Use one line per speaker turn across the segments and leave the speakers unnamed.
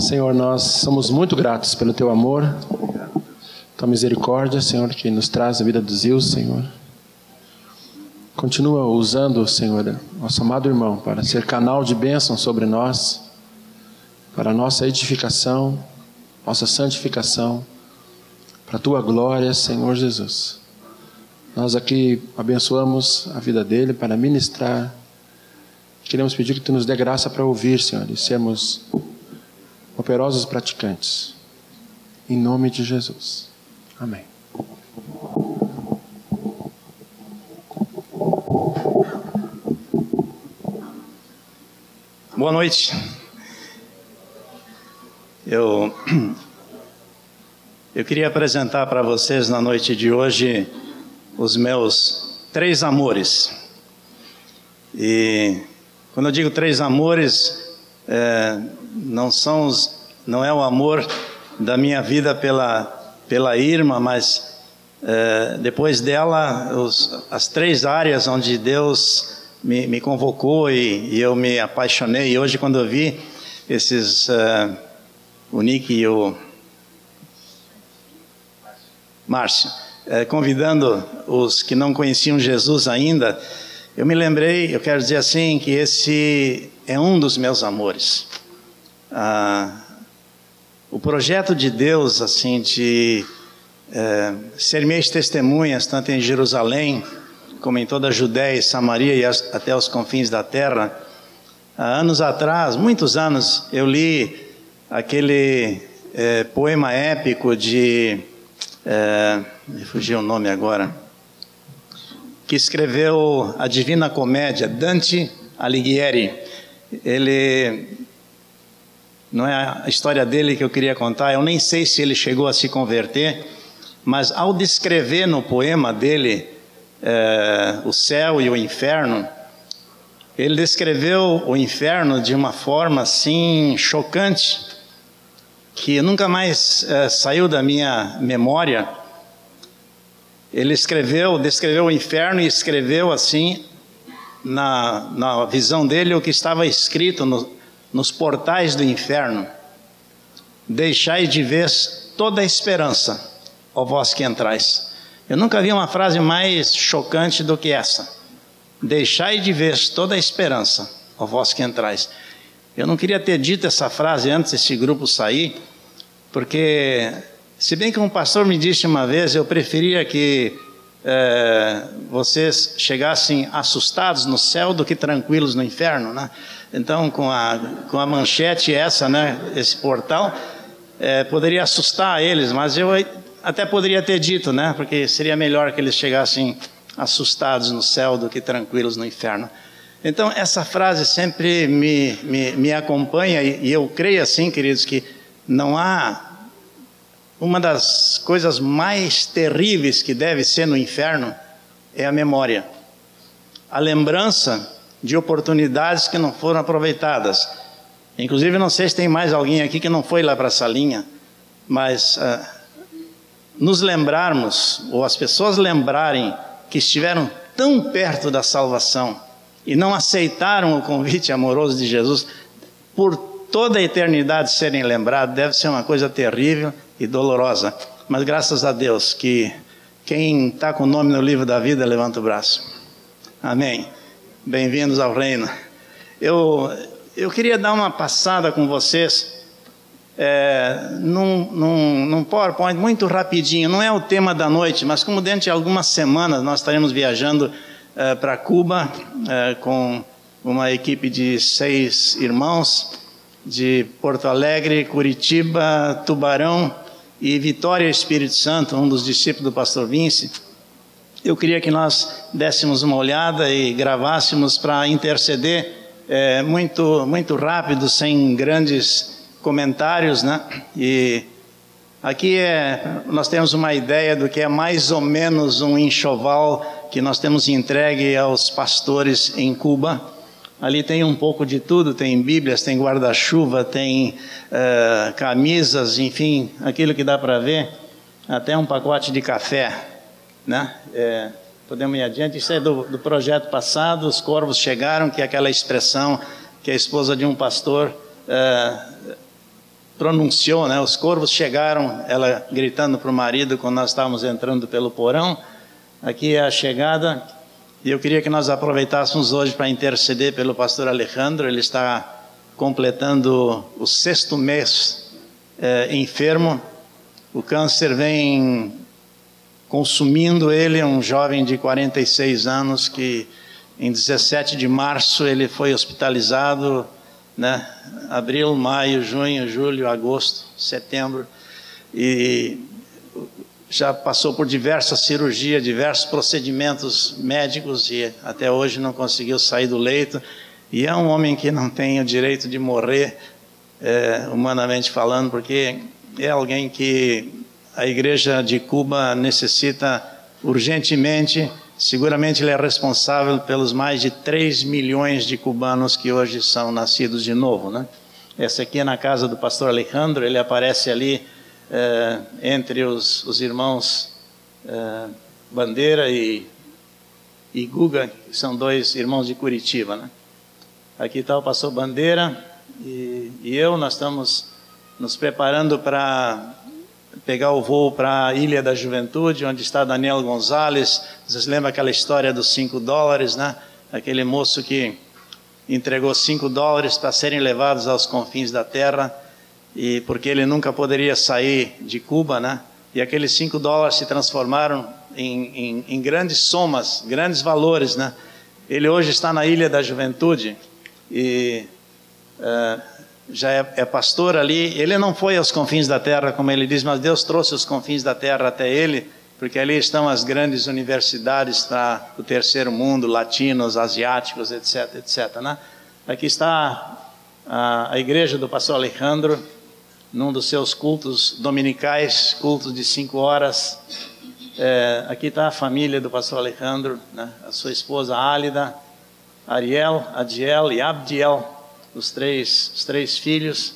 Senhor, nós somos muito gratos pelo teu amor, tua misericórdia, Senhor, que nos traz a vida dos rios, Senhor. Continua usando, Senhor, nosso amado irmão, para ser canal de bênção sobre nós, para nossa edificação, nossa santificação, para a tua glória, Senhor Jesus. Nós aqui abençoamos a vida dele para ministrar. Queremos pedir que tu nos dê graça para ouvir, Senhor, e sermos operosos praticantes. Em nome de Jesus. Amém.
Boa noite. Eu, eu queria apresentar para vocês na noite de hoje os meus três amores. E quando eu digo três amores, é, não são os, não é o amor da minha vida pela pela Irma, mas é, depois dela os, as três áreas onde Deus me, me convocou e, e, eu me apaixonei. E hoje quando eu vi esses é, o Nick e o Márcio é, convidando os que não conheciam Jesus ainda, eu me lembrei, eu quero dizer assim, que esse é um dos meus amores. Ah, o projeto de Deus, assim, de é, ser minhas testemunhas, tanto em Jerusalém, como em toda a Judéia e Samaria e as, até os confins da terra. Há anos atrás, muitos anos, eu li aquele é, poema épico de é, me fugiu o nome agora, que escreveu a Divina Comédia, Dante Alighieri. Ele não é a história dele que eu queria contar, eu nem sei se ele chegou a se converter, mas ao descrever no poema dele é, o céu e o inferno, ele descreveu o inferno de uma forma assim chocante que nunca mais é, saiu da minha memória. Ele escreveu, descreveu o inferno e escreveu assim, na, na visão dele, o que estava escrito no, nos portais do inferno: Deixai de vez toda a esperança, ó vós que entrais. Eu nunca vi uma frase mais chocante do que essa. Deixai de vez toda a esperança, ó vós que entrais. Eu não queria ter dito essa frase antes desse grupo sair, porque, se bem que um pastor me disse uma vez, eu preferia que é, vocês chegassem assustados no céu do que tranquilos no inferno, né? Então, com a, com a manchete essa, né, esse portal, é, poderia assustar eles, mas eu até poderia ter dito, né, porque seria melhor que eles chegassem assustados no céu do que tranquilos no inferno. Então, essa frase sempre me, me, me acompanha e, e eu creio assim, queridos, que não há uma das coisas mais terríveis que deve ser no inferno é a memória. A lembrança de oportunidades que não foram aproveitadas. Inclusive, não sei se tem mais alguém aqui que não foi lá para essa linha, mas uh, nos lembrarmos, ou as pessoas lembrarem que estiveram tão perto da salvação e não aceitaram o convite amoroso de Jesus, por toda a eternidade serem lembrados, deve ser uma coisa terrível e dolorosa. Mas graças a Deus que quem está com o nome no livro da vida, levanta o braço. Amém. Bem-vindos ao reino. Eu, eu queria dar uma passada com vocês é, num, num, num PowerPoint muito rapidinho. Não é o tema da noite, mas como dentro de algumas semanas nós estaremos viajando é, para Cuba é, com uma equipe de seis irmãos de Porto Alegre, Curitiba, Tubarão e Vitória Espírito Santo, um dos discípulos do pastor Vince. Eu queria que nós dessemos uma olhada e gravássemos para interceder é, muito, muito rápido, sem grandes comentários, né? E aqui é, nós temos uma ideia do que é mais ou menos um enxoval que nós temos entregue aos pastores em Cuba Ali tem um pouco de tudo: tem Bíblias, tem guarda-chuva, tem uh, camisas, enfim, aquilo que dá para ver, até um pacote de café. Né? É, podemos ir adiante. Isso é do, do projeto passado: os corvos chegaram, que é aquela expressão que a esposa de um pastor uh, pronunciou, né? Os corvos chegaram, ela gritando para o marido quando nós estávamos entrando pelo porão. Aqui é a chegada. E eu queria que nós aproveitássemos hoje para interceder pelo pastor Alejandro. Ele está completando o sexto mês é, enfermo. O câncer vem consumindo ele, um jovem de 46 anos que em 17 de março ele foi hospitalizado, né? Abril, maio, junho, julho, agosto, setembro e já passou por diversas cirurgias, diversos procedimentos médicos e até hoje não conseguiu sair do leito. E é um homem que não tem o direito de morrer, é, humanamente falando, porque é alguém que a igreja de Cuba necessita urgentemente Seguramente ele é responsável pelos mais de 3 milhões de cubanos que hoje são nascidos de novo, né? Essa aqui é na casa do pastor Alejandro, ele aparece ali eh, entre os, os irmãos eh, Bandeira e, e Guga, que são dois irmãos de Curitiba, né? Aqui está o pastor Bandeira e, e eu, nós estamos nos preparando para pegar o voo para a Ilha da Juventude, onde está Daniel Gonzalez. Vocês lembram aquela história dos cinco dólares, né? Aquele moço que entregou cinco dólares para serem levados aos confins da terra, e porque ele nunca poderia sair de Cuba, né? E aqueles cinco dólares se transformaram em, em, em grandes somas, grandes valores, né? Ele hoje está na Ilha da Juventude e uh, já é, é, pastor ali. Ele não foi aos confins da terra, como ele diz, mas Deus trouxe os confins da terra até ele, porque ali estão as grandes universidades para o terceiro mundo, latinos, asiáticos, etc, etc. Né? Aqui está a, a igreja do pastor Alejandro, num dos seus cultos dominicais, cultos de cinco horas. É, aqui está a família do pastor Alejandro, né? a sua esposa Álida, Ariel, Adiel e Abdiel os três, os três filhos.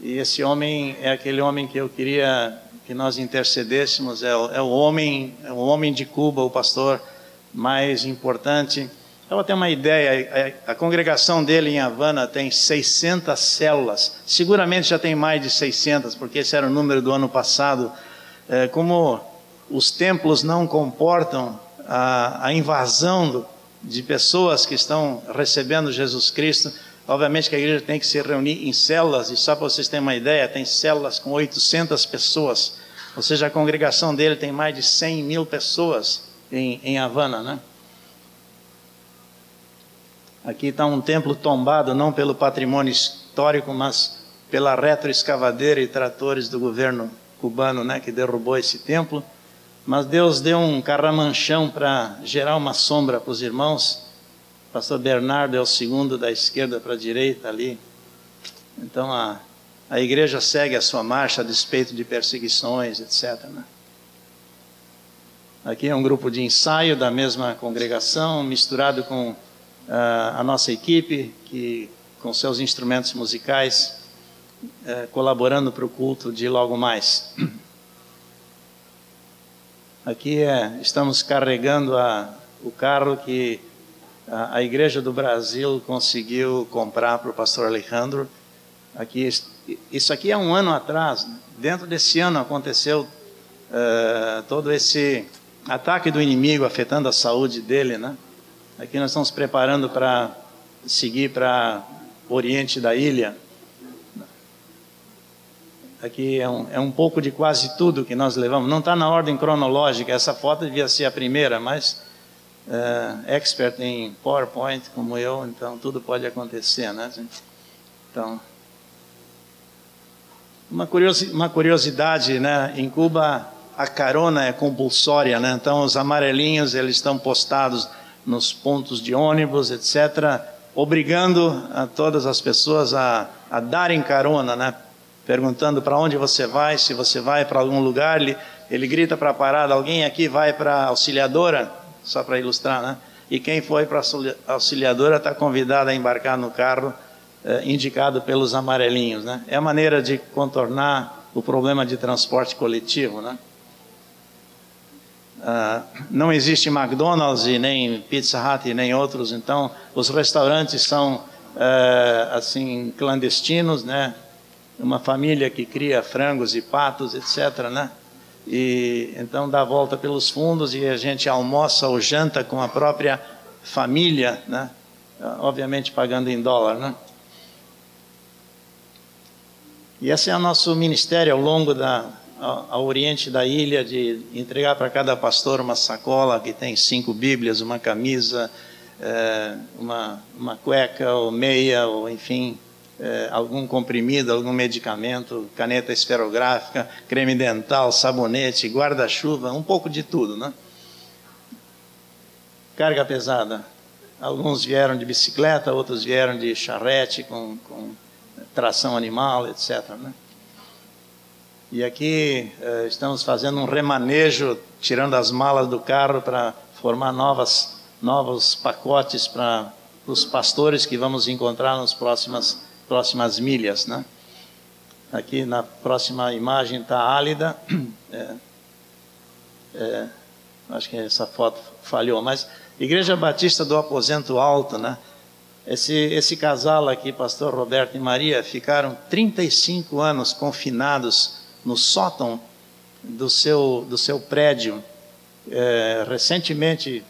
E esse homem é aquele homem que eu queria que nós intercedêssemos. É é o homem, é o homem de Cuba, o pastor mais importante. Eu ter uma ideia, a, a congregação dele em Havana tem 600 células, seguramente já tem mais de 600, porque esse era o número do ano passado. É, como os templos não comportam a, a invasão do, de pessoas que estão recebendo Jesus Cristo, Obviamente que a igreja tem que se reunir em células, e só para vocês terem uma ideia, tem células com 800 pessoas. Ou seja, a congregação dele tem mais de 100 mil pessoas em, em Havana, né? Aqui está um templo tombado, não pelo patrimônio histórico, mas pela retroescavadeira e tratores do governo cubano, né, que derrubou esse templo. Mas Deus deu um carramanchão para gerar uma sombra para os irmãos Pastor Bernardo é o segundo da esquerda para a direita ali. Então a, a igreja segue a sua marcha a despeito de perseguições, etc. Né? Aqui é um grupo de ensaio da mesma congregação, misturado com uh, a nossa equipe, que com seus instrumentos musicais, uh, colaborando para o culto de logo mais. Aqui é, estamos carregando a, o carro que a, Igreja do Brasil conseguiu comprar para o pastor Alejandro. Aqui, isso aqui é um ano atrás. Dentro desse ano aconteceu uh, todo esse ataque do inimigo afetando a saúde dele, né? Aqui nós estamos preparando para seguir para o oriente da ilha. Aqui é um, é um pouco de quase tudo que nós levamos. Não está na ordem cronológica, essa foto devia ser a primeira, mas uh, expert em PowerPoint como eu, então tudo pode acontecer, né? Então, uma, curiosi uma curiosidade, né? Em Cuba a carona é compulsória, né? Então os amarelinhos eles estão postados nos pontos de ônibus, etc., obrigando a todas as pessoas a, a darem carona, né? Perguntando para onde você vai, se você vai para algum lugar, ele, ele grita para a parada: alguém aqui vai para a auxiliadora? Só para ilustrar, né? E quem foi para a auxiliadora está convidado a embarcar no carro eh, indicado pelos amarelinhos, né? É a maneira de contornar o problema de transporte coletivo, né? Uh, não existe McDonald's e nem Pizza Hut e nem outros, então os restaurantes são uh, assim clandestinos, né? uma família que cria frangos e patos, etc., né? E então dá a volta pelos fundos e a gente almoça ou janta com a própria família, né? Obviamente pagando em dólar, né? E esse é o nosso ministério ao longo da ao oriente da ilha de entregar para cada pastor uma sacola que tem cinco Bíblias, uma camisa, é, uma, uma cueca ou meia, ou enfim, é, algum comprimido, algum medicamento, caneta esferográfica, creme dental, sabonete, guarda-chuva, um pouco de tudo, né? Carga pesada. Alguns vieram de bicicleta, outros vieram de charrete com, com tração animal, etc. Né? E aqui eh, estamos fazendo um remanejo, tirando as malas do carro para formar novas, novos pacotes para os pastores que vamos encontrar nas próximas, próximas milhas. Né? Aqui na próxima imagem está Álida. É, é, acho que essa foto falhou, mas Igreja Batista do Aposento Alto, né? Esse, esse casal aqui, pastor Roberto e Maria, ficaram 35 anos confinados no sótão do seu, do seu prédio. É, recentemente,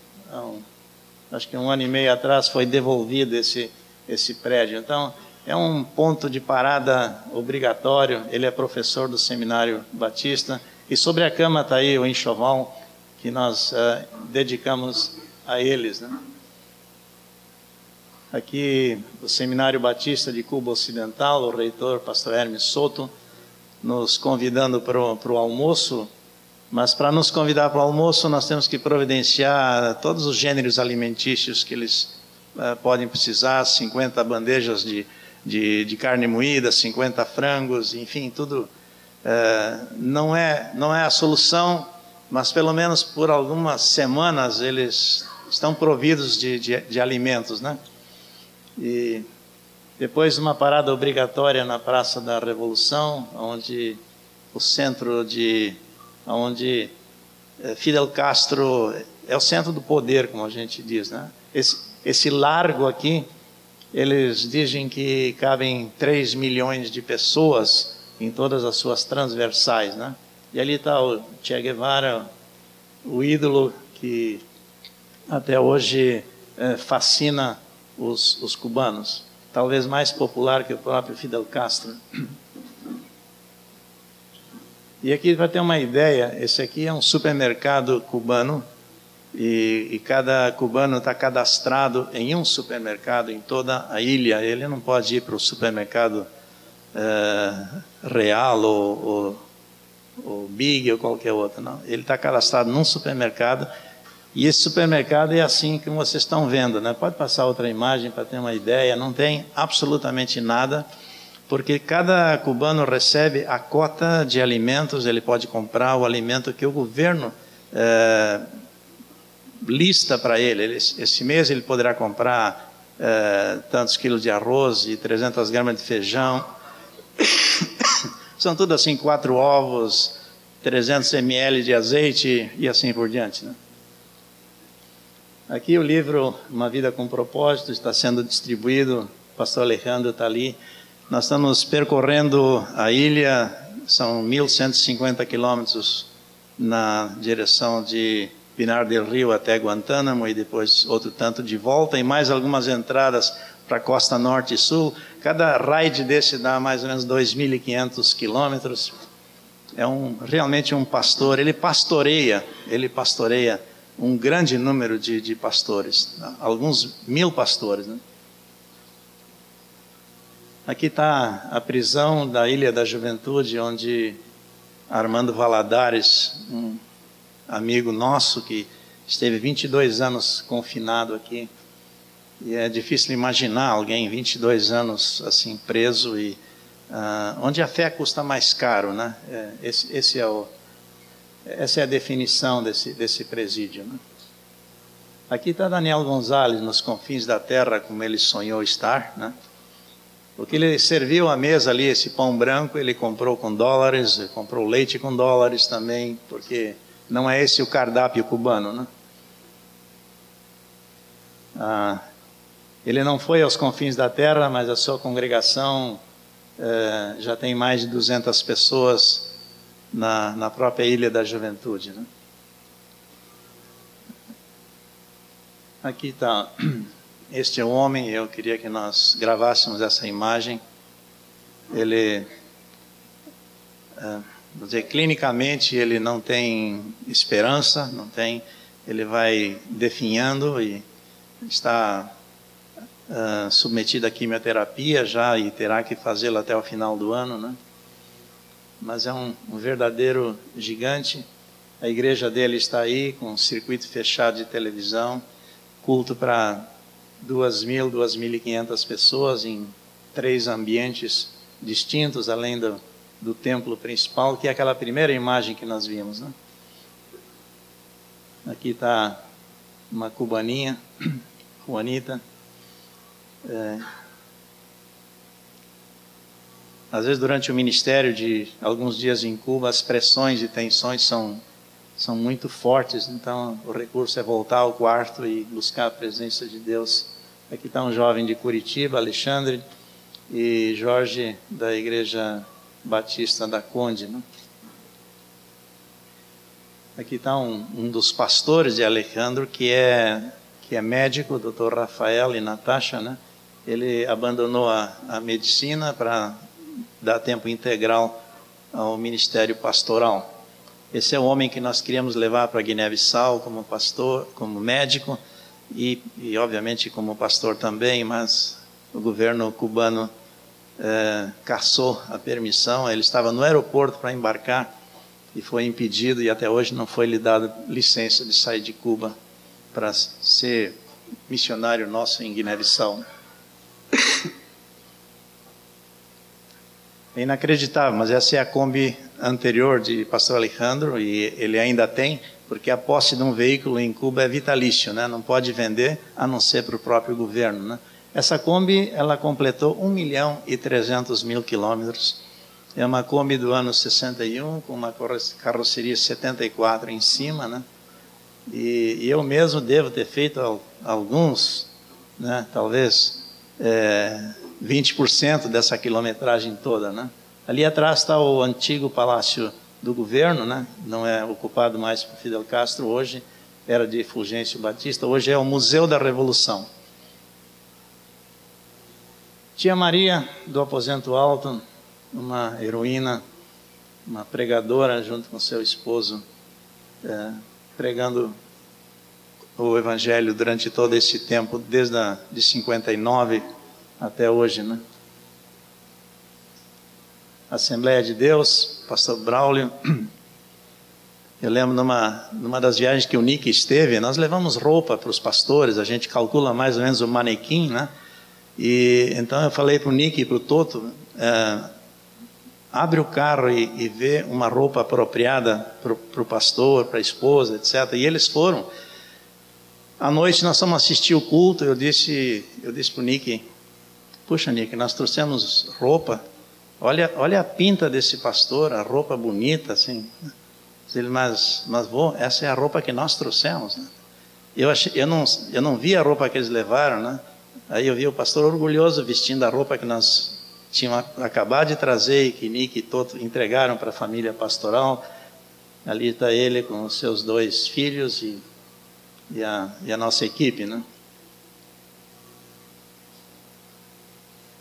acho que um ano e meio atrás, foi devolvido esse, esse prédio. Então, é um ponto de parada obrigatório. Ele é professor do Seminário Batista. E sobre a cama está aí o enxoval que nós uh, dedicamos a eles. Né? Aqui, o Seminário Batista de Cuba Ocidental, o reitor, pastor Hermes Soto, nos convidando para o almoço, mas para nos convidar para o almoço, nós temos que providenciar todos os gêneros alimentícios que eles uh, podem precisar 50 bandejas de, de, de, carne moída, 50 frangos, enfim, tudo. Uh, não, é, não é a solução, mas pelo menos por algumas semanas eles estão providos de, de, de alimentos, né? E depois uma parada obrigatória na Praça da Revolução, onde o centro de, onde eh, Fidel Castro é o centro do poder, como a gente diz, né? Esse, esse largo aqui, eles dizem que cabem 3 milhões de pessoas em todas as suas transversais, né? E ali está o Che Guevara, o ídolo que até hoje eh, fascina os, os cubanos talvez mais popular que o próprio Fidel Castro. E aqui para ter uma ideia, esse aqui é um supermercado cubano e, e cada cubano está cadastrado em um supermercado em toda a ilha. Ele não pode ir para o supermercado uh, real ou, ou, ou Big ou qualquer outro, não. Ele está cadastrado num supermercado e esse supermercado é assim que vocês estão vendo, né? Pode passar outra imagem para ter uma ideia. Não tem absolutamente nada, porque cada cubano recebe a cota de alimentos. Ele pode comprar o alimento que o governo é, lista para ele. ele. Esse mês ele poderá comprar é, tantos quilos de arroz e 300 gramas de feijão. São tudo assim quatro ovos, 300 ml de azeite e assim por diante, né? Aqui o livro Uma Vida com Propósito está sendo distribuído, o pastor Alejandro está ali. Nós estamos percorrendo a ilha, são 1.150 quilômetros na direção de Pinar del Rio até Guantánamo e depois outro tanto de volta e mais algumas entradas para a costa norte e sul. Cada raid desse dá mais ou menos 2.500 quilômetros. É um, realmente um pastor, ele pastoreia, ele pastoreia um grande número de, de pastores, alguns mil pastores. Né? Aqui está a prisão da Ilha da Juventude, onde Armando Valadares, um amigo nosso que esteve 22 anos confinado aqui, e é difícil imaginar alguém 22 anos assim preso e uh, onde a fé custa mais caro, né? É, esse, esse é o essa é a definição desse, desse presídio. Né? Aqui está Daniel Gonzalez, nos confins da terra, como ele sonhou estar. Né? Porque ele serviu a mesa ali, esse pão branco, ele comprou com dólares, comprou leite com dólares também, porque não é esse o cardápio cubano. Né? Ah, ele não foi aos confins da terra, mas a sua congregação é, já tem mais de 200 pessoas na, na própria Ilha da Juventude. Né? Aqui está. Este é o homem, eu queria que nós gravássemos essa imagem. Ele, é, dizer, clinicamente, ele não tem esperança, não tem, ele vai definhando e está uh, submetido à quimioterapia já e terá que fazê-lo até o final do ano, né? Mas é um, um verdadeiro gigante. A igreja dele está aí com um circuito fechado de televisão, culto para 2.000, 2.500 pessoas em três ambientes distintos, além do, do templo principal, que é aquela primeira imagem que nós vimos. Né? Aqui está uma cubaninha, Juanita. É, às vezes, durante o ministério de alguns dias em Cuba, as pressões e tensões são, são muito fortes, então o recurso é voltar ao quarto e buscar a presença de Deus. Aqui está um jovem de Curitiba, Alexandre, e Jorge, da Igreja Batista da Conde. Né? Aqui está um, um, dos pastores de Alejandro, que é, que é médico, doutor Rafael e Natasha. Né? Ele abandonou a, a medicina para dar tempo integral ao ministério pastoral. Esse é o homem que nós queríamos levar para Guiné-Bissau como pastor, como médico e, e, obviamente, como pastor também, mas o governo cubano é, caçou a permissão. Ele estava no aeroporto para embarcar e foi impedido, e até hoje não foi lhe dada licença de sair de Cuba para ser missionário nosso em Guiné-Bissau. É inacreditável, mas essa é a Kombi anterior de Pastor Alejandro e ele ainda tem, porque a posse de um veículo em Cuba é vitalício, né? não pode vender a não ser para o próprio governo. Né? Essa Kombi ela completou 1 milhão e 300 mil quilômetros. É uma Kombi do ano 61 com uma carroceria 74 em cima, né? E, e eu mesmo devo ter feito alguns, né? Talvez é, 20% dessa quilometragem toda, né? Ali atrás está o antigo palácio do governo, né? Não é ocupado mais por Fidel Castro hoje, era de Fulgêncio Batista, hoje é o Museu da Revolução. Tia Maria do Aposento Alto, uma heroína, uma pregadora junto com seu esposo, é, pregando o Evangelho durante todo esse tempo, desde a, de 59 até hoje, né? Assembleia de Deus, Pastor Braulio. Eu lembro numa, numa das viagens que o Nick esteve, nós levamos roupa para os pastores, a gente calcula mais ou menos o manequim, né? E então eu falei para o Nick e para o Toto, é, abre o carro e, e vê uma roupa apropriada para o pastor, para a esposa, etc. E eles foram. À noite nós fomos assistir o culto, eu disse, eu disse para o Nick, Puxa, Nick, nós trouxemos roupa. Olha, olha a pinta desse pastor, a roupa bonita, assim. Ele, mas, mas vou, essa é a roupa que nós trouxemos. Né? Eu, achei, eu, não, eu não vi a roupa que eles levaram, né? Aí eu vi o pastor orgulhoso vestindo a roupa que nós tínhamos acabado de trazer e que Nick e Toto entregaram para a família pastoral. Ali está ele com os seus dois filhos e, e, a, e a nossa equipe, né?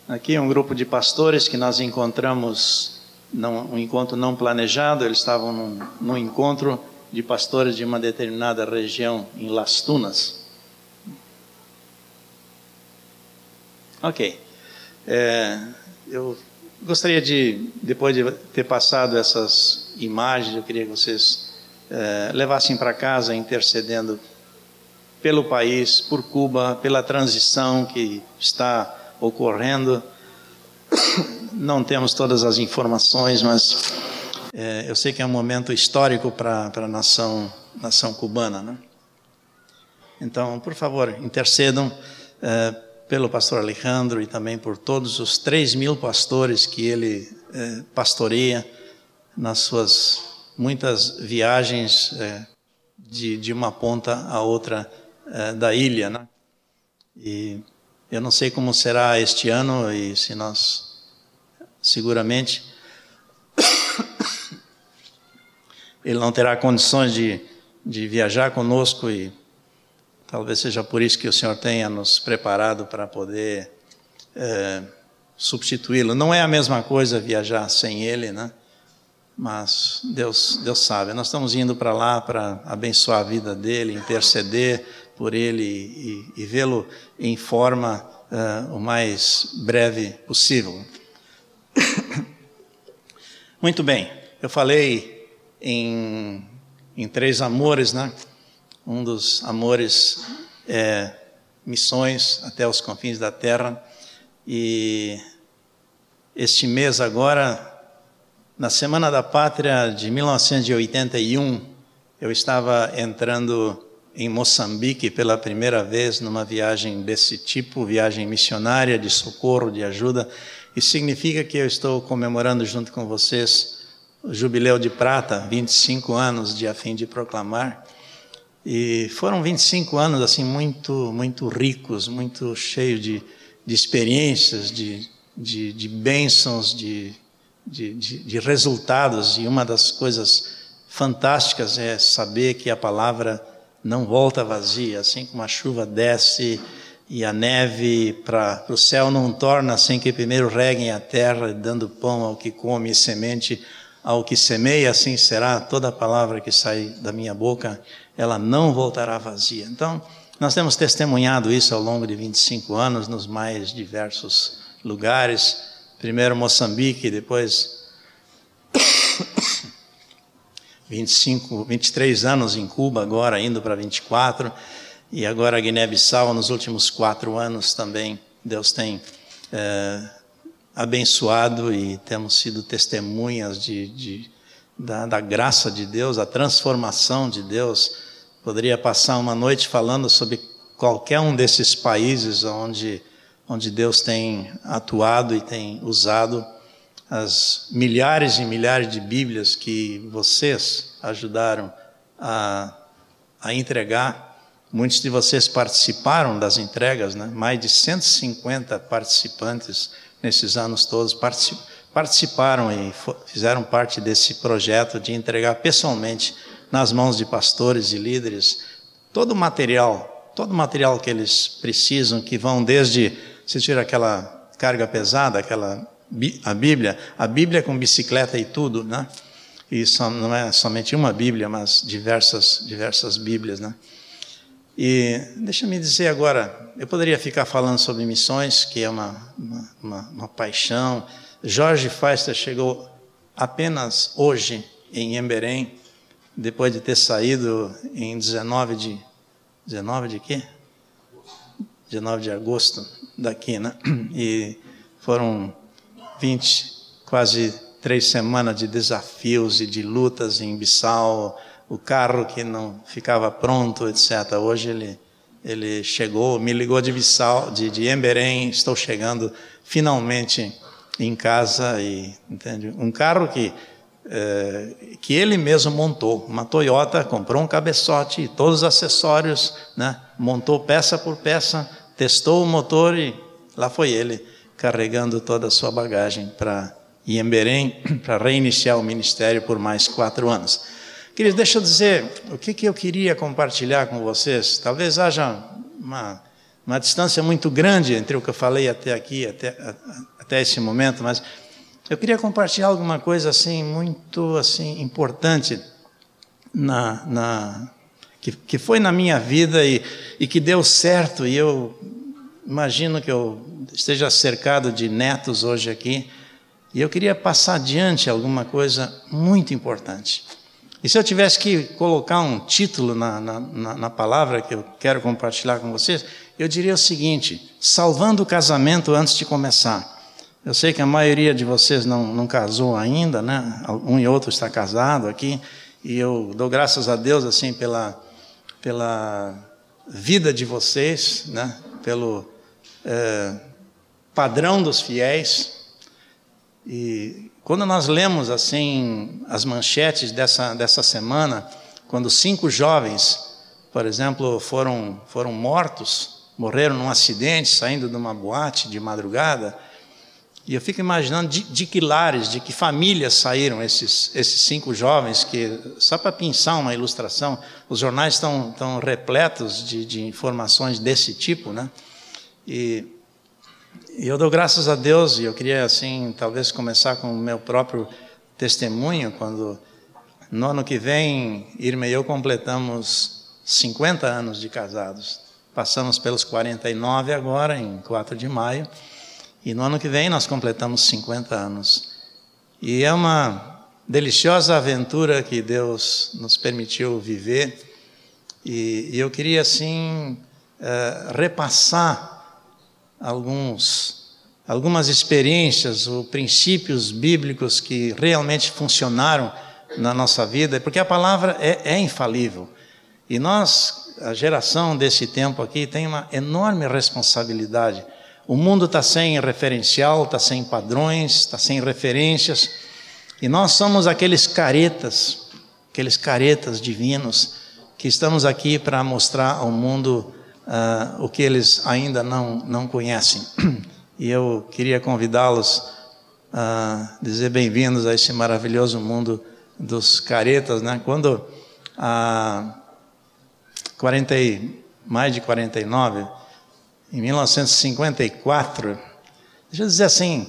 Aqui é um grupo de pastores que nós encontramos, um encontro não planejado, eles estavam num, num encontro de pastores de uma determinada região em Las Tunas. Ok. É, eu gostaria de, depois de ter passado essas imagens, eu queria que vocês é, levassem para casa intercedendo pelo país, por Cuba, pela transição que está ocorrendo. Não temos todas as informações, mas é, eu sei que é um momento histórico para a nação, nação cubana. Né? Então, por favor, intercedam é, pelo pastor Alejandro e também por todos os 3 mil pastores que ele é, pastoreia nas suas muitas viagens é, de, de uma ponta a outra é, da ilha. Né? E eu não sei como será este ano e se nós seguramente ele não terá condições de, de viajar conosco e talvez seja por isso que o Senhor tenha nos preparado para poder é, substituí-lo. Não é a mesma coisa viajar sem ele, né? Mas Deus, Deus sabe. Nós estamos indo para lá para abençoar a vida dele, interceder por ele e, e vê-lo em forma uh, o mais breve possível. Muito bem, eu falei em, em três amores, né? Um dos amores é missões até os confins da terra. E este mês agora, na Semana da Pátria de 1981, eu estava entrando em Moçambique pela primeira vez numa viagem desse tipo, viagem missionária de socorro, de ajuda. Isso significa que eu estou comemorando junto com vocês o Jubileu de Prata, 25 anos de a fim de proclamar. E foram 25 anos assim muito muito ricos, muito cheios de, de experiências, de, de, de bênçãos, de, de, de, de resultados. E uma das coisas fantásticas é saber que a palavra não volta vazia, assim como a chuva desce e a neve para o céu não torna sem que primeiro reguem a terra, dando pão ao que come e semente ao que semeia, assim será toda a palavra que sai da minha boca, ela não voltará vazia. Então, nós temos testemunhado isso ao longo de 25 anos nos mais diversos lugares. Primeiro Moçambique, depois 25, 23 anos em Cuba, agora indo para 24, e agora Guiné-Bissau nos últimos quatro anos também. Deus tem é, abençoado e temos sido testemunhas de, de da, da, graça de Deus, a transformação de Deus. Poderia passar uma noite falando sobre qualquer um desses países onde, onde Deus tem atuado e tem usado as milhares e milhares de Bíblias que vocês ajudaram a, a entregar. Muitos de vocês participaram das entregas, né? mais de 150 participantes nesses anos todos participaram e fizeram parte desse projeto de entregar pessoalmente nas mãos de pastores e líderes todo o material, todo o material que eles precisam, que vão desde, você tira aquela carga pesada, aquela a Bíblia, a Bíblia com bicicleta e tudo, né? E só, não é somente uma Bíblia, mas diversas, diversas Bíblias, né? E deixa-me dizer agora, eu poderia ficar falando sobre missões, que é uma, uma, uma, uma paixão. Jorge Feister chegou apenas hoje em Emberém, depois de ter saído em 19 de 19 de quê? 19 de agosto daqui, né? E foram 20, quase três semanas de desafios e de lutas em Bissau, o carro que não ficava pronto, etc. Hoje ele, ele chegou, me ligou de Bissau, de, de Emberém, estou chegando finalmente em casa e entende? Um carro que é, que ele mesmo montou, uma Toyota, comprou um cabeçote, todos os acessórios, né? montou peça por peça, testou o motor e lá foi ele carregando toda a sua bagagem para Iemberém, para reiniciar o ministério por mais quatro anos. Queridos, deixa eu dizer o que, que eu queria compartilhar com vocês. Talvez haja uma, uma distância muito grande entre o que eu falei até aqui, até, até esse momento, mas eu queria compartilhar alguma coisa assim muito assim importante na, na que, que foi na minha vida e, e que deu certo e eu imagino que eu esteja cercado de netos hoje aqui, e eu queria passar adiante alguma coisa muito importante. E se eu tivesse que colocar um título na, na, na, palavra que eu quero compartilhar com vocês, eu diria o seguinte: salvando o casamento antes de começar. Eu sei que a maioria de vocês não, não casou ainda, né? Um e outro está casado aqui, e eu dou graças a Deus assim pela pela vida de vocês, né? Pelo é, padrão dos fiéis. E quando nós lemos assim as manchetes dessa, dessa semana, quando cinco jovens, por exemplo, foram, foram mortos, morreram num acidente saindo de uma boate de madrugada, E eu fico imaginando de, de que lares, de que famílias saíram esses, esses cinco jovens, que, só para pensar uma ilustração, os jornais estão, estão repletos de, de informações desse tipo, né? E, e eu dou graças a Deus, e eu queria, assim, talvez começar com o meu próprio testemunho, quando no ano que vem, Irma e eu completamos 50 anos de casados. Passamos pelos 49 agora, em 4 de maio. E no ano que vem nós completamos 50 anos. E é uma deliciosa aventura que Deus nos permitiu viver. E, e eu queria, assim, uh, repassar alguns, algumas experiências ou princípios bíblicos que realmente funcionaram na nossa vida, porque a palavra é, é infalível. E nós, a geração desse tempo aqui, tem uma enorme responsabilidade o mundo está sem referencial, está sem padrões, está sem referências. E nós somos aqueles caretas, aqueles caretas divinos, que estamos aqui para mostrar ao mundo uh, o que eles ainda não, não conhecem. E eu queria convidá-los a dizer bem-vindos a esse maravilhoso mundo dos caretas. Né? Quando, há 40, mais de 49, em 1954. Deixa eu dizer assim,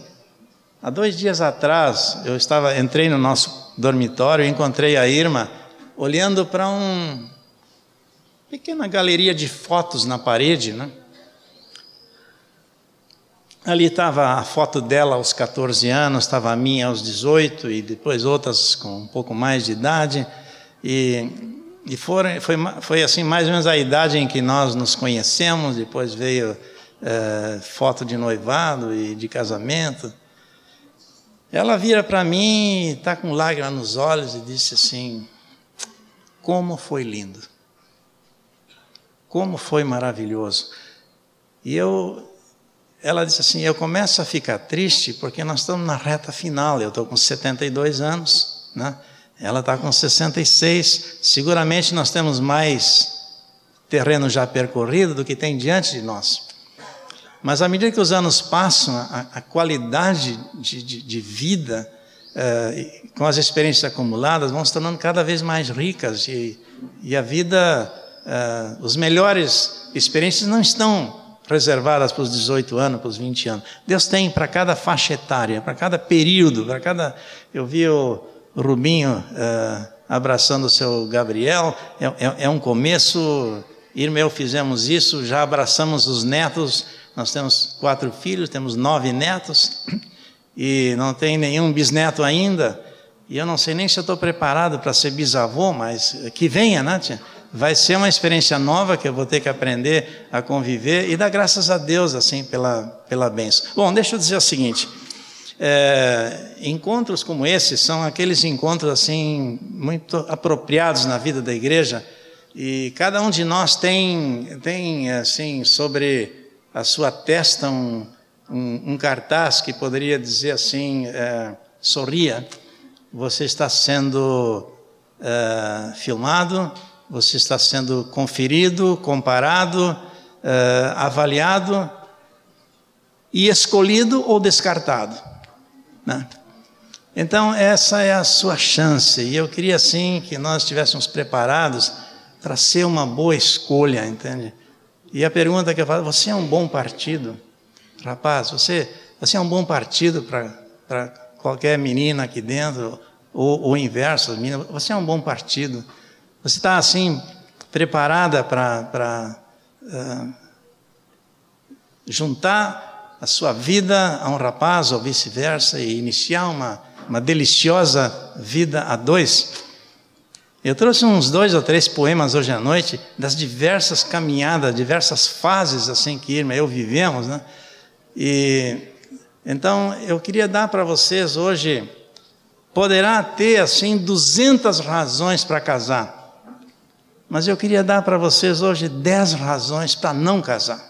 há dois dias atrás eu estava, entrei no nosso dormitório e encontrei a Irma olhando para um pequena galeria de fotos na parede, né? Ali estava a foto dela aos 14 anos, estava a minha aos 18 e depois outras com um pouco mais de idade. E e foram, foi, foi assim mais ou menos a idade em que nós nos conhecemos, depois veio é, foto de noivado e de casamento. Ela vira para mim, está com lágrimas nos olhos e disse assim: Como foi lindo, como foi maravilhoso. E eu, ela disse assim: Eu começo a ficar triste porque nós estamos na reta final. Eu estou com 72 anos, né? Ela está com 66. Seguramente nós temos mais terreno já percorrido do que tem diante de nós. Mas à medida que os anos passam, a, a qualidade de, de, de vida, uh, com as experiências acumuladas, vão se tornando cada vez mais ricas. E, e a vida, uh, os melhores experiências não estão reservadas para os 18 anos, para os 20 anos. Deus tem para cada faixa etária, para cada período, para cada. Eu vi o Rubinho uh, abraçando o seu Gabriel, é, é, é um começo. Irma e eu fizemos isso, já abraçamos os netos. Nós temos quatro filhos, temos nove netos e não tem nenhum bisneto ainda. E eu não sei nem se eu estou preparado para ser bisavô, mas que venha, né? Vai ser uma experiência nova que eu vou ter que aprender a conviver e dar graças a Deus, assim, pela, pela bênção. Bom, deixa eu dizer o seguinte: é, encontros como esses são aqueles encontros assim muito apropriados na vida da igreja. E cada um de nós tem tem assim sobre a sua testa um, um, um cartaz que poderia dizer assim é, sorria você está sendo é, filmado você está sendo conferido comparado é, avaliado e escolhido ou descartado né? Então, essa é a sua chance, e eu queria assim que nós estivéssemos preparados para ser uma boa escolha, entende? E a pergunta que eu faço: você é um bom partido? Rapaz, você, você é um bom partido para qualquer menina aqui dentro, ou, ou inverso, menina, você é um bom partido. Você está assim, preparada para uh, juntar a sua vida a um rapaz ou vice-versa e iniciar uma, uma deliciosa vida a dois. Eu trouxe uns dois ou três poemas hoje à noite das diversas caminhadas, diversas fases assim que Irma e eu vivemos, né? E então eu queria dar para vocês hoje poderá ter assim 200 razões para casar. Mas eu queria dar para vocês hoje 10 razões para não casar.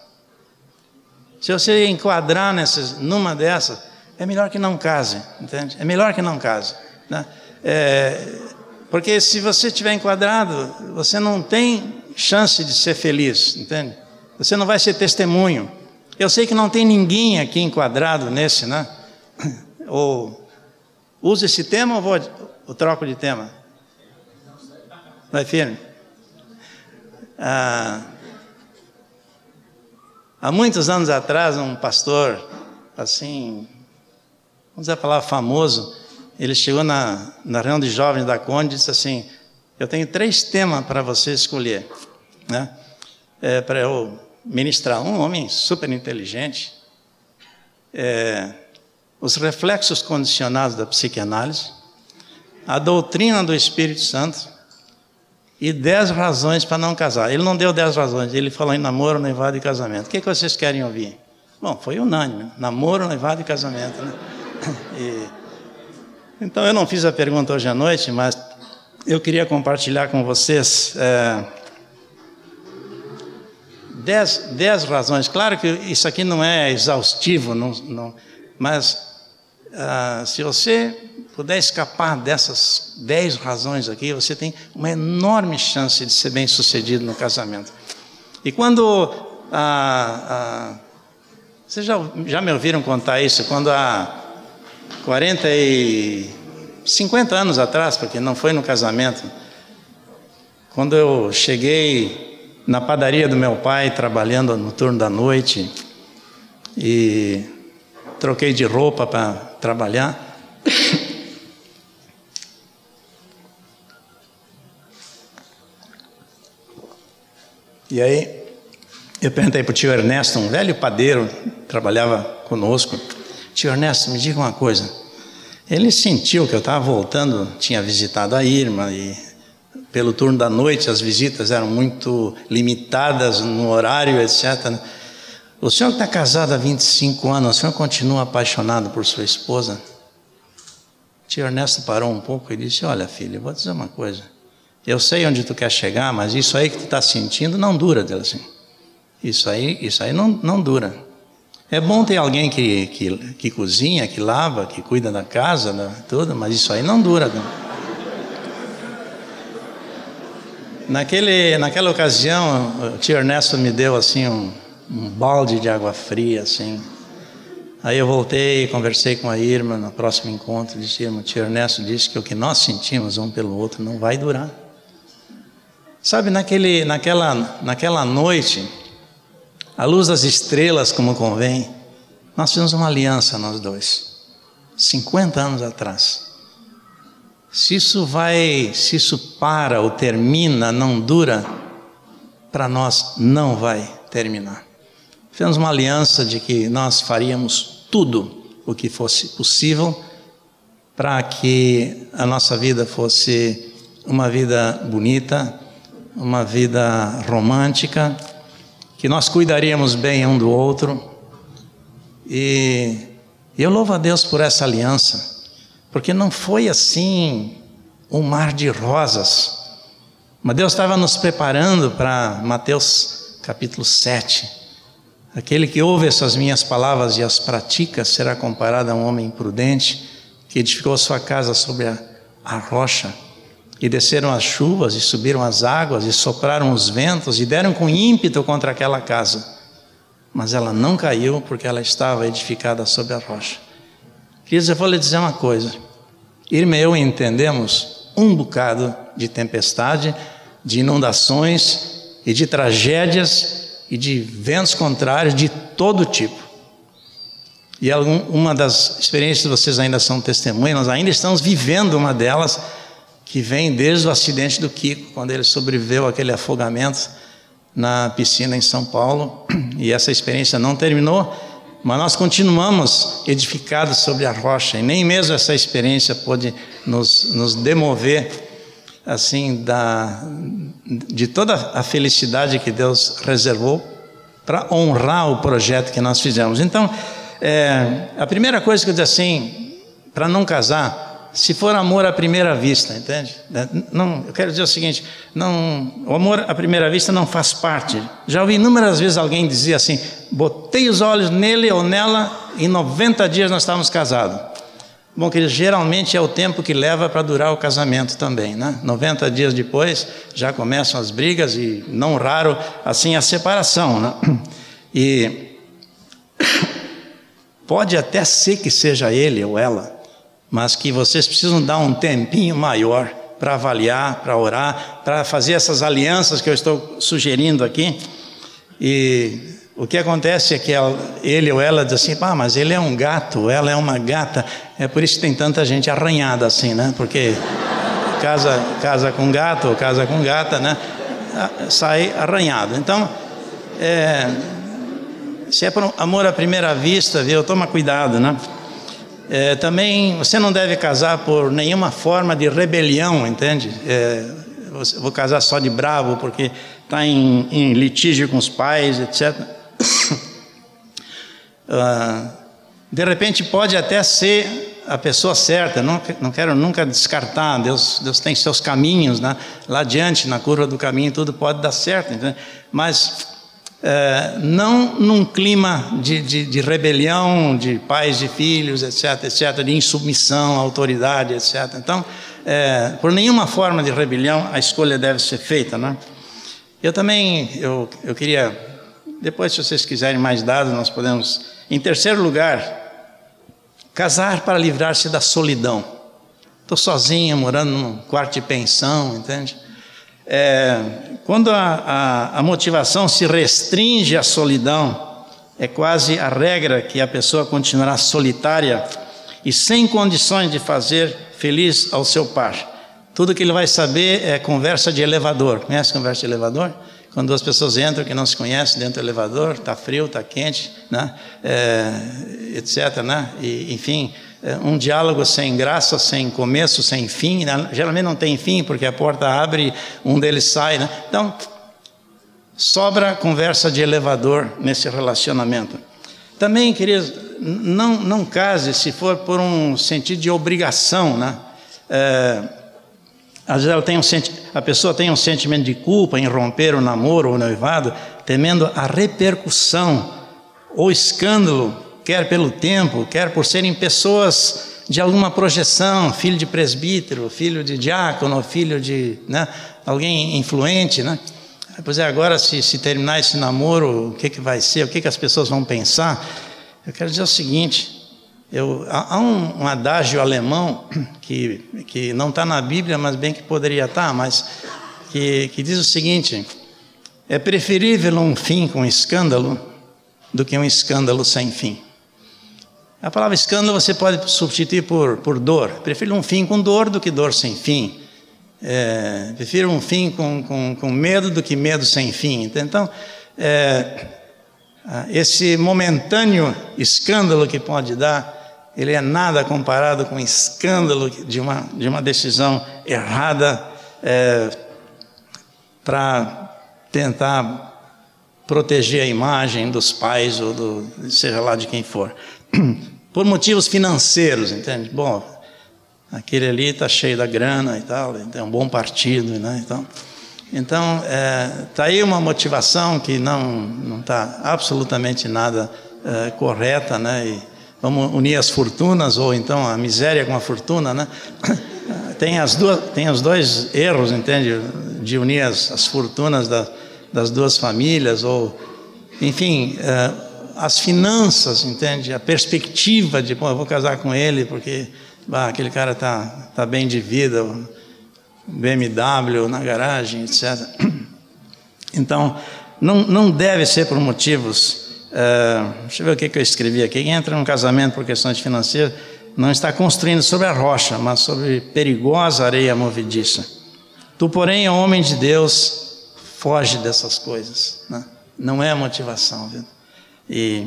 Se você enquadrar nessas, numa dessas, é melhor que não case, entende? É melhor que não case. Né? É, porque se você estiver enquadrado, você não tem chance de ser feliz, entende? Você não vai ser testemunho. Eu sei que não tem ninguém aqui enquadrado nesse, né? Ou uso esse tema ou vou ou troco de tema? Vai firme? Ah, há muitos anos atrás, um pastor, assim, vamos dizer a palavra famoso, ele chegou na, na reunião de jovens da Conde e disse assim: Eu tenho três temas para você escolher, né? É, para eu ministrar. Um homem super inteligente, é, os reflexos condicionados da psicanálise, a doutrina do Espírito Santo e dez razões para não casar. Ele não deu dez razões, ele falou em namoro, noivado e casamento. O que, é que vocês querem ouvir? Bom, foi unânime: namoro, noivado e casamento. Né? E, então eu não fiz a pergunta hoje à noite, mas eu queria compartilhar com vocês é, dez, dez razões. Claro que isso aqui não é exaustivo, não, não, mas ah, se você puder escapar dessas dez razões aqui, você tem uma enorme chance de ser bem sucedido no casamento. E quando. Ah, ah, vocês já, já me ouviram contar isso? Quando há 40 e 50 anos atrás, porque não foi no casamento, quando eu cheguei na padaria do meu pai, trabalhando no turno da noite, e troquei de roupa para trabalhar. E aí eu perguntei para o tio Ernesto, um velho padeiro, trabalhava conosco, tio Ernesto, me diga uma coisa. Ele sentiu que eu estava voltando, tinha visitado a Irma e pelo turno da noite as visitas eram muito limitadas no horário, etc. O senhor está casado há 25 anos, o senhor continua apaixonado por sua esposa? Tio Ernesto parou um pouco e disse: Olha, filho, vou dizer uma coisa. Eu sei onde tu quer chegar, mas isso aí que tu está sentindo não dura, dele assim. Isso aí, isso aí não, não dura. É bom ter alguém que, que, que cozinha, que lava, que cuida da casa, né, tudo, mas isso aí não dura. Naquele, naquela ocasião, o tio Ernesto me deu assim um, um balde de água fria, assim. Aí eu voltei, conversei com a Irma no próximo encontro, disse, Irma, o tio Ernesto disse que o que nós sentimos um pelo outro não vai durar. Sabe, naquele, naquela, naquela noite, à luz das estrelas, como convém, nós fizemos uma aliança, nós dois, 50 anos atrás. Se isso vai, se isso para ou termina, não dura, para nós não vai terminar. Fizemos uma aliança de que nós faríamos tudo o que fosse possível para que a nossa vida fosse uma vida bonita, uma vida romântica, que nós cuidaríamos bem um do outro. E eu louvo a Deus por essa aliança, porque não foi assim um mar de rosas. Mas Deus estava nos preparando para Mateus capítulo 7. Aquele que ouve essas minhas palavras e as pratica será comparado a um homem prudente que edificou sua casa sobre a, a rocha. E desceram as chuvas, e subiram as águas, e sopraram os ventos, e deram com ímpeto contra aquela casa. Mas ela não caiu, porque ela estava edificada sobre a rocha. Queridos, eu vou lhe dizer uma coisa. Irmã e eu entendemos um bocado de tempestade, de inundações e de tragédias e de ventos contrários de todo tipo. E uma das experiências vocês ainda são testemunhas, nós ainda estamos vivendo uma delas que vem desde o acidente do Kiko, quando ele sobreviveu àquele afogamento na piscina em São Paulo. E essa experiência não terminou, mas nós continuamos edificados sobre a rocha, e nem mesmo essa experiência pôde nos, nos demover assim da, de toda a felicidade que Deus reservou para honrar o projeto que nós fizemos. Então, é, a primeira coisa que eu digo assim, para não casar, se for amor à primeira vista, entende? Não, eu quero dizer o seguinte: não, o amor à primeira vista não faz parte. Já ouvi inúmeras vezes alguém dizer assim: botei os olhos nele ou nela, em 90 dias nós estávamos casados. Bom, que geralmente é o tempo que leva para durar o casamento também, né? 90 dias depois já começam as brigas e, não raro, assim, a separação, né? E pode até ser que seja ele ou ela, mas que vocês precisam dar um tempinho maior para avaliar, para orar, para fazer essas alianças que eu estou sugerindo aqui. E o que acontece é que ele ou ela diz assim, ah, mas ele é um gato, ela é uma gata. É por isso que tem tanta gente arranhada assim, né? Porque casa, casa com gato, casa com gata, né? Sai arranhado. Então, é, se é por amor à primeira vista, viu? Toma cuidado, né? É, também você não deve casar por nenhuma forma de rebelião, entende? É, vou casar só de bravo porque está em, em, litígio com os pais, etc. Ah, de repente pode até ser a pessoa certa, não, não quero nunca descartar, Deus, Deus tem seus caminhos, né? lá adiante, na curva do caminho, tudo pode dar certo, entende? mas é, não num clima de, de, de, rebelião de pais e filhos, etc., etc., de insubmissão à autoridade, etc. Então, é, por nenhuma forma de rebelião a escolha deve ser feita, né? Eu também, eu, eu queria, depois se vocês quiserem mais dados, nós podemos, em terceiro lugar, casar para livrar-se da solidão. Estou sozinho, morando num quarto de pensão, entende? É, quando a, a, a motivação se restringe à solidão, é quase a regra que a pessoa continuará solitária e sem condições de fazer feliz ao seu par. Tudo que ele vai saber é conversa de elevador. Conhece conversa de elevador? Quando duas pessoas entram que não se conhecem dentro do elevador, está frio, está quente, né? É, etc. Né? E, enfim, um diálogo sem graça, sem começo, sem fim. Né? Geralmente não tem fim, porque a porta abre, um deles sai. Né? Então, sobra conversa de elevador nesse relacionamento. Também, queridos, não, não case se for por um sentido de obrigação. Né? É, às vezes tem um a pessoa tem um sentimento de culpa em romper o namoro ou o noivado, temendo a repercussão ou escândalo quer pelo tempo, quer por serem pessoas de alguma projeção, filho de presbítero, filho de diácono, filho de né, alguém influente, né? Pois é, agora se, se terminar esse namoro, o que, que vai ser, o que, que as pessoas vão pensar? Eu quero dizer o seguinte, eu, há um, um, adágio alemão que, que não está na Bíblia, mas bem que poderia estar, tá, mas que, que diz o seguinte: é preferível um fim com escândalo do que um escândalo sem fim. A palavra escândalo você pode substituir por, por dor. Prefiro um fim com dor do que dor sem fim. É, prefiro um fim com, com, com, medo do que medo sem fim. Então, é, esse momentâneo escândalo que pode dar, ele é nada comparado com o escândalo de uma, de uma decisão errada é, para tentar proteger a imagem dos pais ou do, seja lá de quem for. por motivos financeiros, entende? Bom, aquele ali está cheio da grana e tal, tem um bom partido, né? Então, então está é, tá aí uma motivação que não não está absolutamente nada é, correta, né? E vamos unir as fortunas ou então a miséria com a fortuna, né? Tem as duas, tem os dois erros, entende? De unir as, as fortunas da, das duas famílias ou, enfim. É, as finanças, entende? A perspectiva de, pô, eu vou casar com ele porque bah, aquele cara tá, tá bem de vida, BMW na garagem, etc. Então, não, não deve ser por motivos. Uh, deixa eu ver o que, que eu escrevi aqui. Quem entra num casamento por questões financeiras não está construindo sobre a rocha, mas sobre perigosa areia movediça. Tu, porém, homem de Deus, foge dessas coisas. Né? Não é motivação, viu? E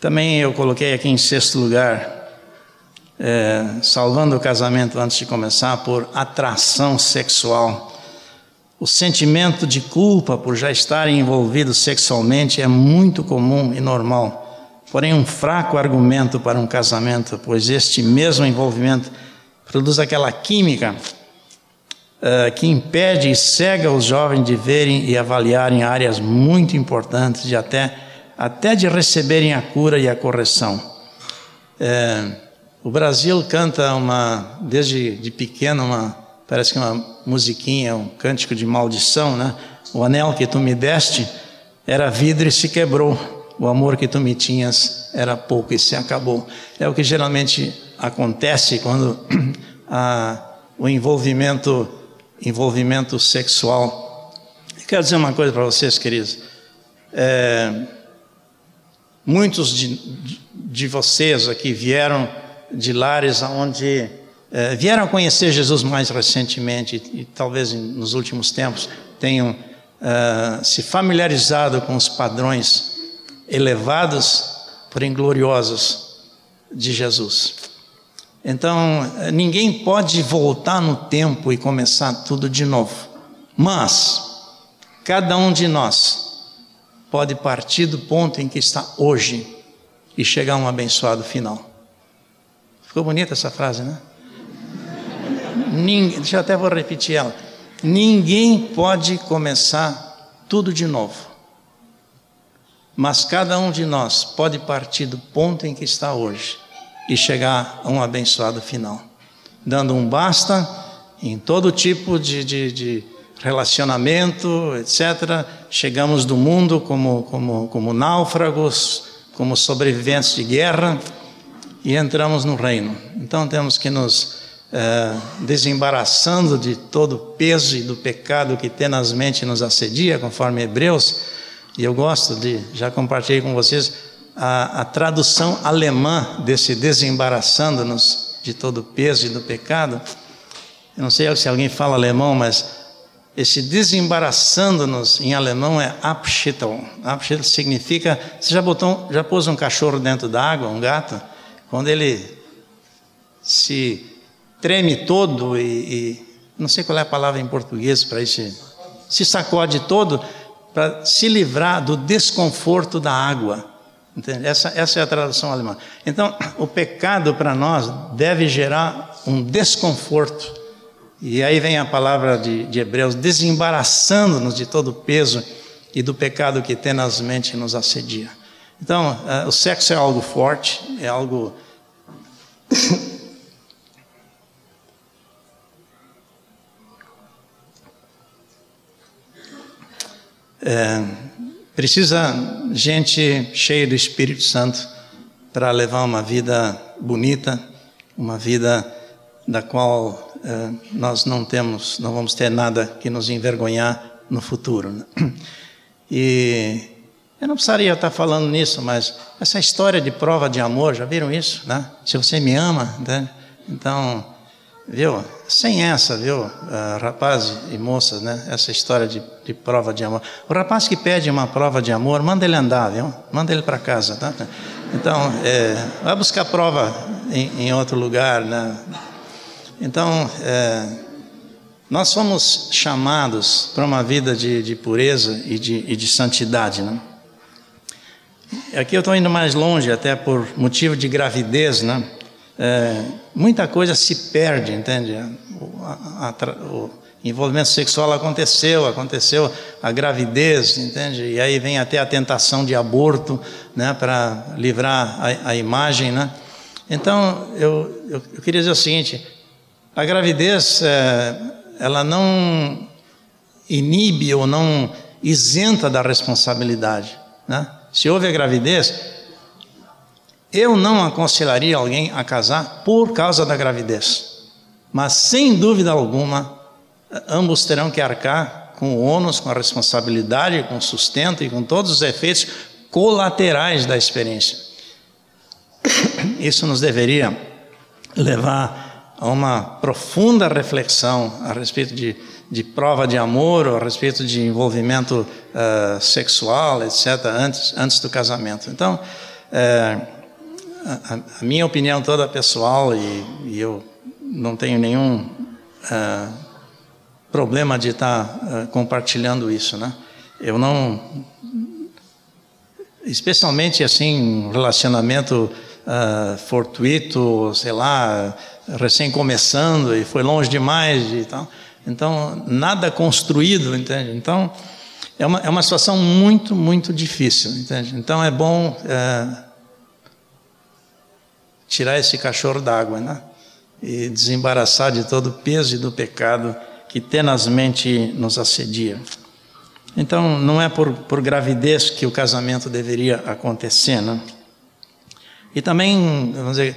também eu coloquei aqui em sexto lugar, é, salvando o casamento antes de começar, por atração sexual. O sentimento de culpa por já estarem envolvidos sexualmente é muito comum e normal, porém um fraco argumento para um casamento, pois este mesmo envolvimento produz aquela química uh, que impede e cega os jovens de verem e avaliarem áreas muito importantes de até até de receberem a cura e a correção. É, o Brasil canta uma, desde de pequeno, uma, parece que uma musiquinha, um cântico de maldição, né? O anel que tu me deste era vidro e se quebrou, o amor que tu me tinhas era pouco e se acabou. É o que geralmente acontece quando a, o envolvimento, envolvimento sexual. Eu quero dizer uma coisa para vocês, queridos. É, muitos de, de vocês aqui vieram de lares onde é, vieram conhecer Jesus mais recentemente e, talvez nos últimos tempos tenham uh, se familiarizado com os padrões elevados, porém gloriosos de Jesus. Então, ninguém pode voltar no tempo e começar tudo de novo, mas cada um de nós pode partir do ponto em que está hoje e chegar a um abençoado final. Ficou bonita essa frase, né? Ninguém, deixa eu até vou repetir ela. Ninguém pode começar tudo de novo. Mas cada um de nós pode partir do ponto em que está hoje e chegar a um abençoado final, dando um basta em todo tipo de, de, de relacionamento, etc. Chegamos do mundo como, como, como náufragos, como sobreviventes de guerra e entramos no reino. Então temos que nos é, desembaraçando de todo o peso e do pecado que tenazmente nos assedia, conforme Hebreus, e eu gosto de, já compartilhei com vocês, a, a tradução alemã desse desembaraçando-nos de todo o peso e do pecado. Eu não sei se alguém fala alemão, mas esse desembaraçando-nos em alemão é Abschütteln. Abschütteln significa, você já botou, já pôs um cachorro dentro da água, um gato, quando ele se treme todo e, e, não sei qual é a palavra em português para isso, se sacode todo para se livrar do desconforto da água. Entende? Essa, essa é a tradução alemã. Então, o pecado para nós deve gerar um desconforto. E aí vem a palavra de, de Hebreus, desembaraçando-nos de todo o peso e do pecado que tenazmente nos assedia. Então, uh, o sexo é algo forte, é algo É, precisa gente cheia do Espírito Santo para levar uma vida bonita, uma vida da qual nós não temos, não vamos ter nada que nos envergonhar no futuro. Né? E eu não precisaria estar falando nisso, mas essa história de prova de amor, já viram isso? Né? Se você me ama, né? então Viu? Sem essa, viu, uh, rapazes e moças, né? Essa história de, de, prova de amor. O rapaz que pede uma prova de amor, manda ele andar, viu? Manda ele para casa, tá? Então, é, vai buscar prova em, em, outro lugar, né? Então, é, nós somos chamados para uma vida de, de pureza e de, e de santidade, né? Aqui eu estou indo mais longe, até por motivo de gravidez, né? é, muita coisa se perde, entende? O, a, a, o, envolvimento sexual aconteceu, aconteceu a gravidez, entende? E aí vem até a tentação de aborto, né, para livrar a, a, imagem, né? Então, eu, eu, eu, queria dizer o seguinte: a gravidez, é, ela não inibe ou não isenta da responsabilidade, né? Se houve a gravidez, eu não aconselharia alguém a casar por causa da gravidez, mas sem dúvida alguma, ambos terão que arcar com o ônus, com a responsabilidade, com o sustento e com todos os efeitos colaterais da experiência. Isso nos deveria levar a uma profunda reflexão a respeito de, de prova de amor, a respeito de envolvimento uh, sexual, etc., antes, antes do casamento. Então, uh, a, a, minha opinião toda pessoal e, e eu não tenho nenhum uh, problema de estar compartilhando isso, né? Eu não, especialmente assim, relacionamento uh, fortuito, sei lá, recém começando e foi longe demais e tal. Então nada construído, entende? Então é uma, é uma situação muito muito difícil, entende? Então é bom tirar esse cachorro d'água, né? E desembaraçar de todo o peso e do pecado que tenazmente nos assedia. Então, não é por, por gravidez que o casamento deveria acontecer, né? E também, vamos dizer,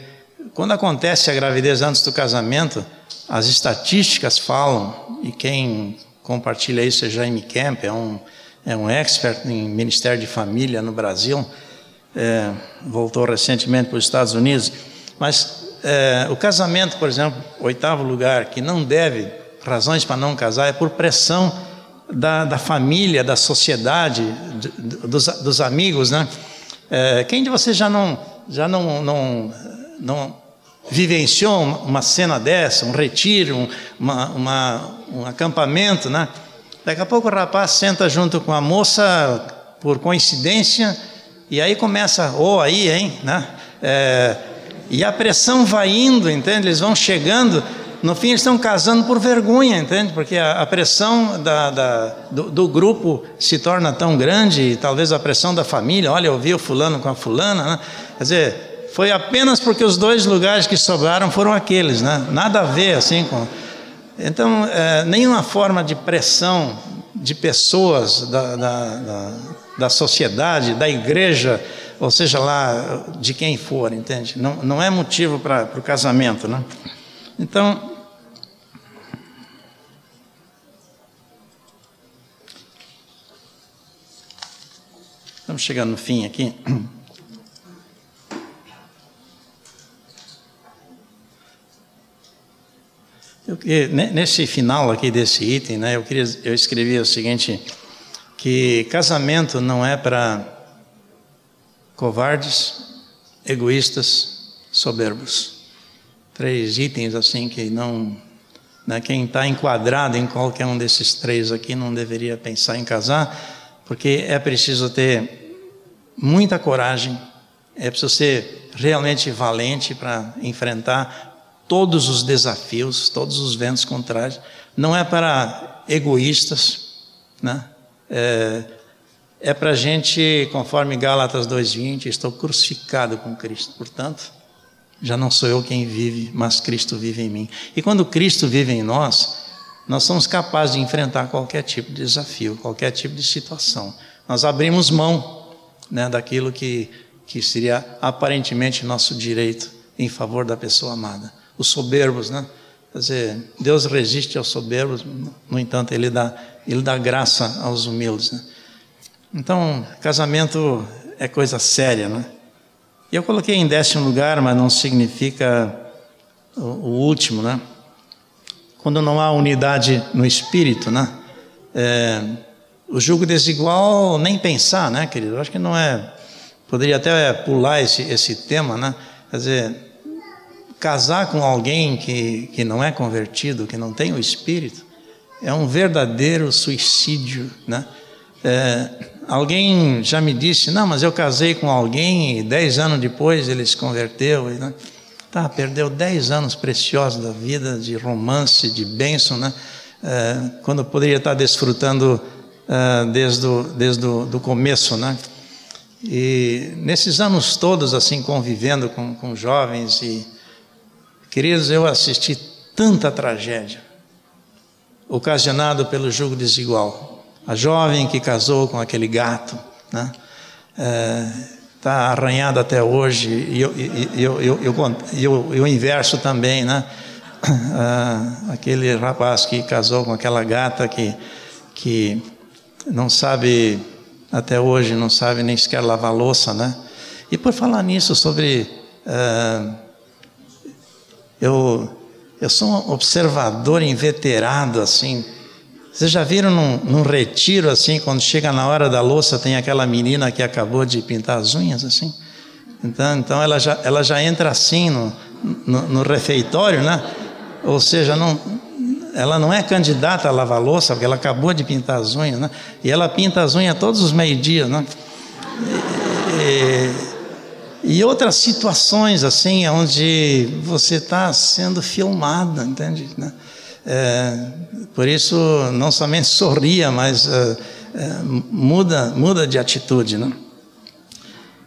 quando acontece a gravidez antes do casamento, as estatísticas falam, e quem compartilha isso é Jaime Kemp, é um, é um expert em Ministério de Família no Brasil, é, voltou recentemente para os Estados Unidos, mas é, o casamento, por exemplo, oitavo lugar, que não deve, razões para não casar, é por pressão da, da família, da sociedade, dos, dos amigos, né? É, quem de vocês já não já não, não, não vivenciou uma cena dessa, um retiro, um, uma, uma, um acampamento, né? Daqui a pouco o rapaz senta junto com a moça por coincidência e aí começa, ou oh, aí, hein, né? É, e a pressão vai indo, entende? Eles vão chegando no fim, eles estão casando por vergonha, entende? Porque a, a pressão da, da, do, do, grupo se torna tão grande, e talvez a pressão da família, olha, eu vi o fulano com a fulana, né? Quer dizer, foi apenas porque os dois lugares que sobraram foram aqueles, né? Nada a ver, assim, com... Então, é, nenhuma forma de pressão de pessoas da, da, da, da sociedade, da igreja, ou seja lá, de quem for, entende? Não, não é motivo para o casamento, né? Então, Estamos chegando no fim aqui. Eu, nesse final aqui desse item, né, eu, queria, eu escrevi o seguinte, que casamento não é para covardes, egoístas, soberbos. Três itens assim que não... Né, quem está enquadrado em qualquer um desses três aqui não deveria pensar em casar, porque é preciso ter muita coragem, é preciso ser realmente valente para enfrentar todos os desafios, todos os ventos contrários. Não é para egoístas, né? É, é para gente, conforme Gálatas 2,20, estou crucificado com Cristo. Portanto, já não sou eu quem vive, mas Cristo vive em mim. E quando Cristo vive em nós, nós somos capazes de enfrentar qualquer tipo de desafio, qualquer tipo de situação. Nós abrimos mão né, daquilo que, que seria aparentemente nosso direito em favor da pessoa amada. Os soberbos, né? Quer dizer, Deus resiste aos soberbos, no entanto, Ele dá, ele dá graça aos humildes. Né? Então, casamento é coisa séria, né? Eu coloquei em décimo lugar, mas não significa o, o último, né? quando não há unidade no espírito, né? É, o julgo desigual, nem pensar, né, querido? Eu acho que não é. Poderia até pular esse, esse tema, né? Quer dizer, casar com alguém que, que não é convertido, que não tem o espírito, é um verdadeiro suicídio, né? É, alguém já me disse, não, mas eu casei com alguém e dez anos depois ele se converteu. Né? Tá, perdeu dez anos preciosos da vida, de romance, de bênção, né? É, quando poderia estar desfrutando é, desde, o, desde o do começo, né? E nesses anos todos, assim, convivendo com, com jovens e queridos, eu assisti tanta tragédia ocasionado pelo jugo desigual. A jovem que casou com aquele gato, né? É, está arranhado até hoje, e eu, eu, eu, eu, eu, inverso também, né? Ah, aquele rapaz que casou com aquela gata que, que não sabe, até hoje, não sabe nem sequer lavar louça, né? E por falar nisso, sobre. Uh, eu, eu sou um observador inveterado, assim, vocês já viram num, num, retiro assim, quando chega na hora da louça, tem aquela menina que acabou de pintar as unhas assim? Então, então ela, já, ela já entra assim no, no, no refeitório, né? Ou seja, não, ela não é candidata a lavar louça, porque ela acabou de pintar as unhas, né? E ela pinta as unhas todos os meio-dias, né? E, e, outras situações assim, onde você está sendo filmada, entende? Né? É, por isso, não somente sorria, mas é, é, muda, muda de atitude. Né?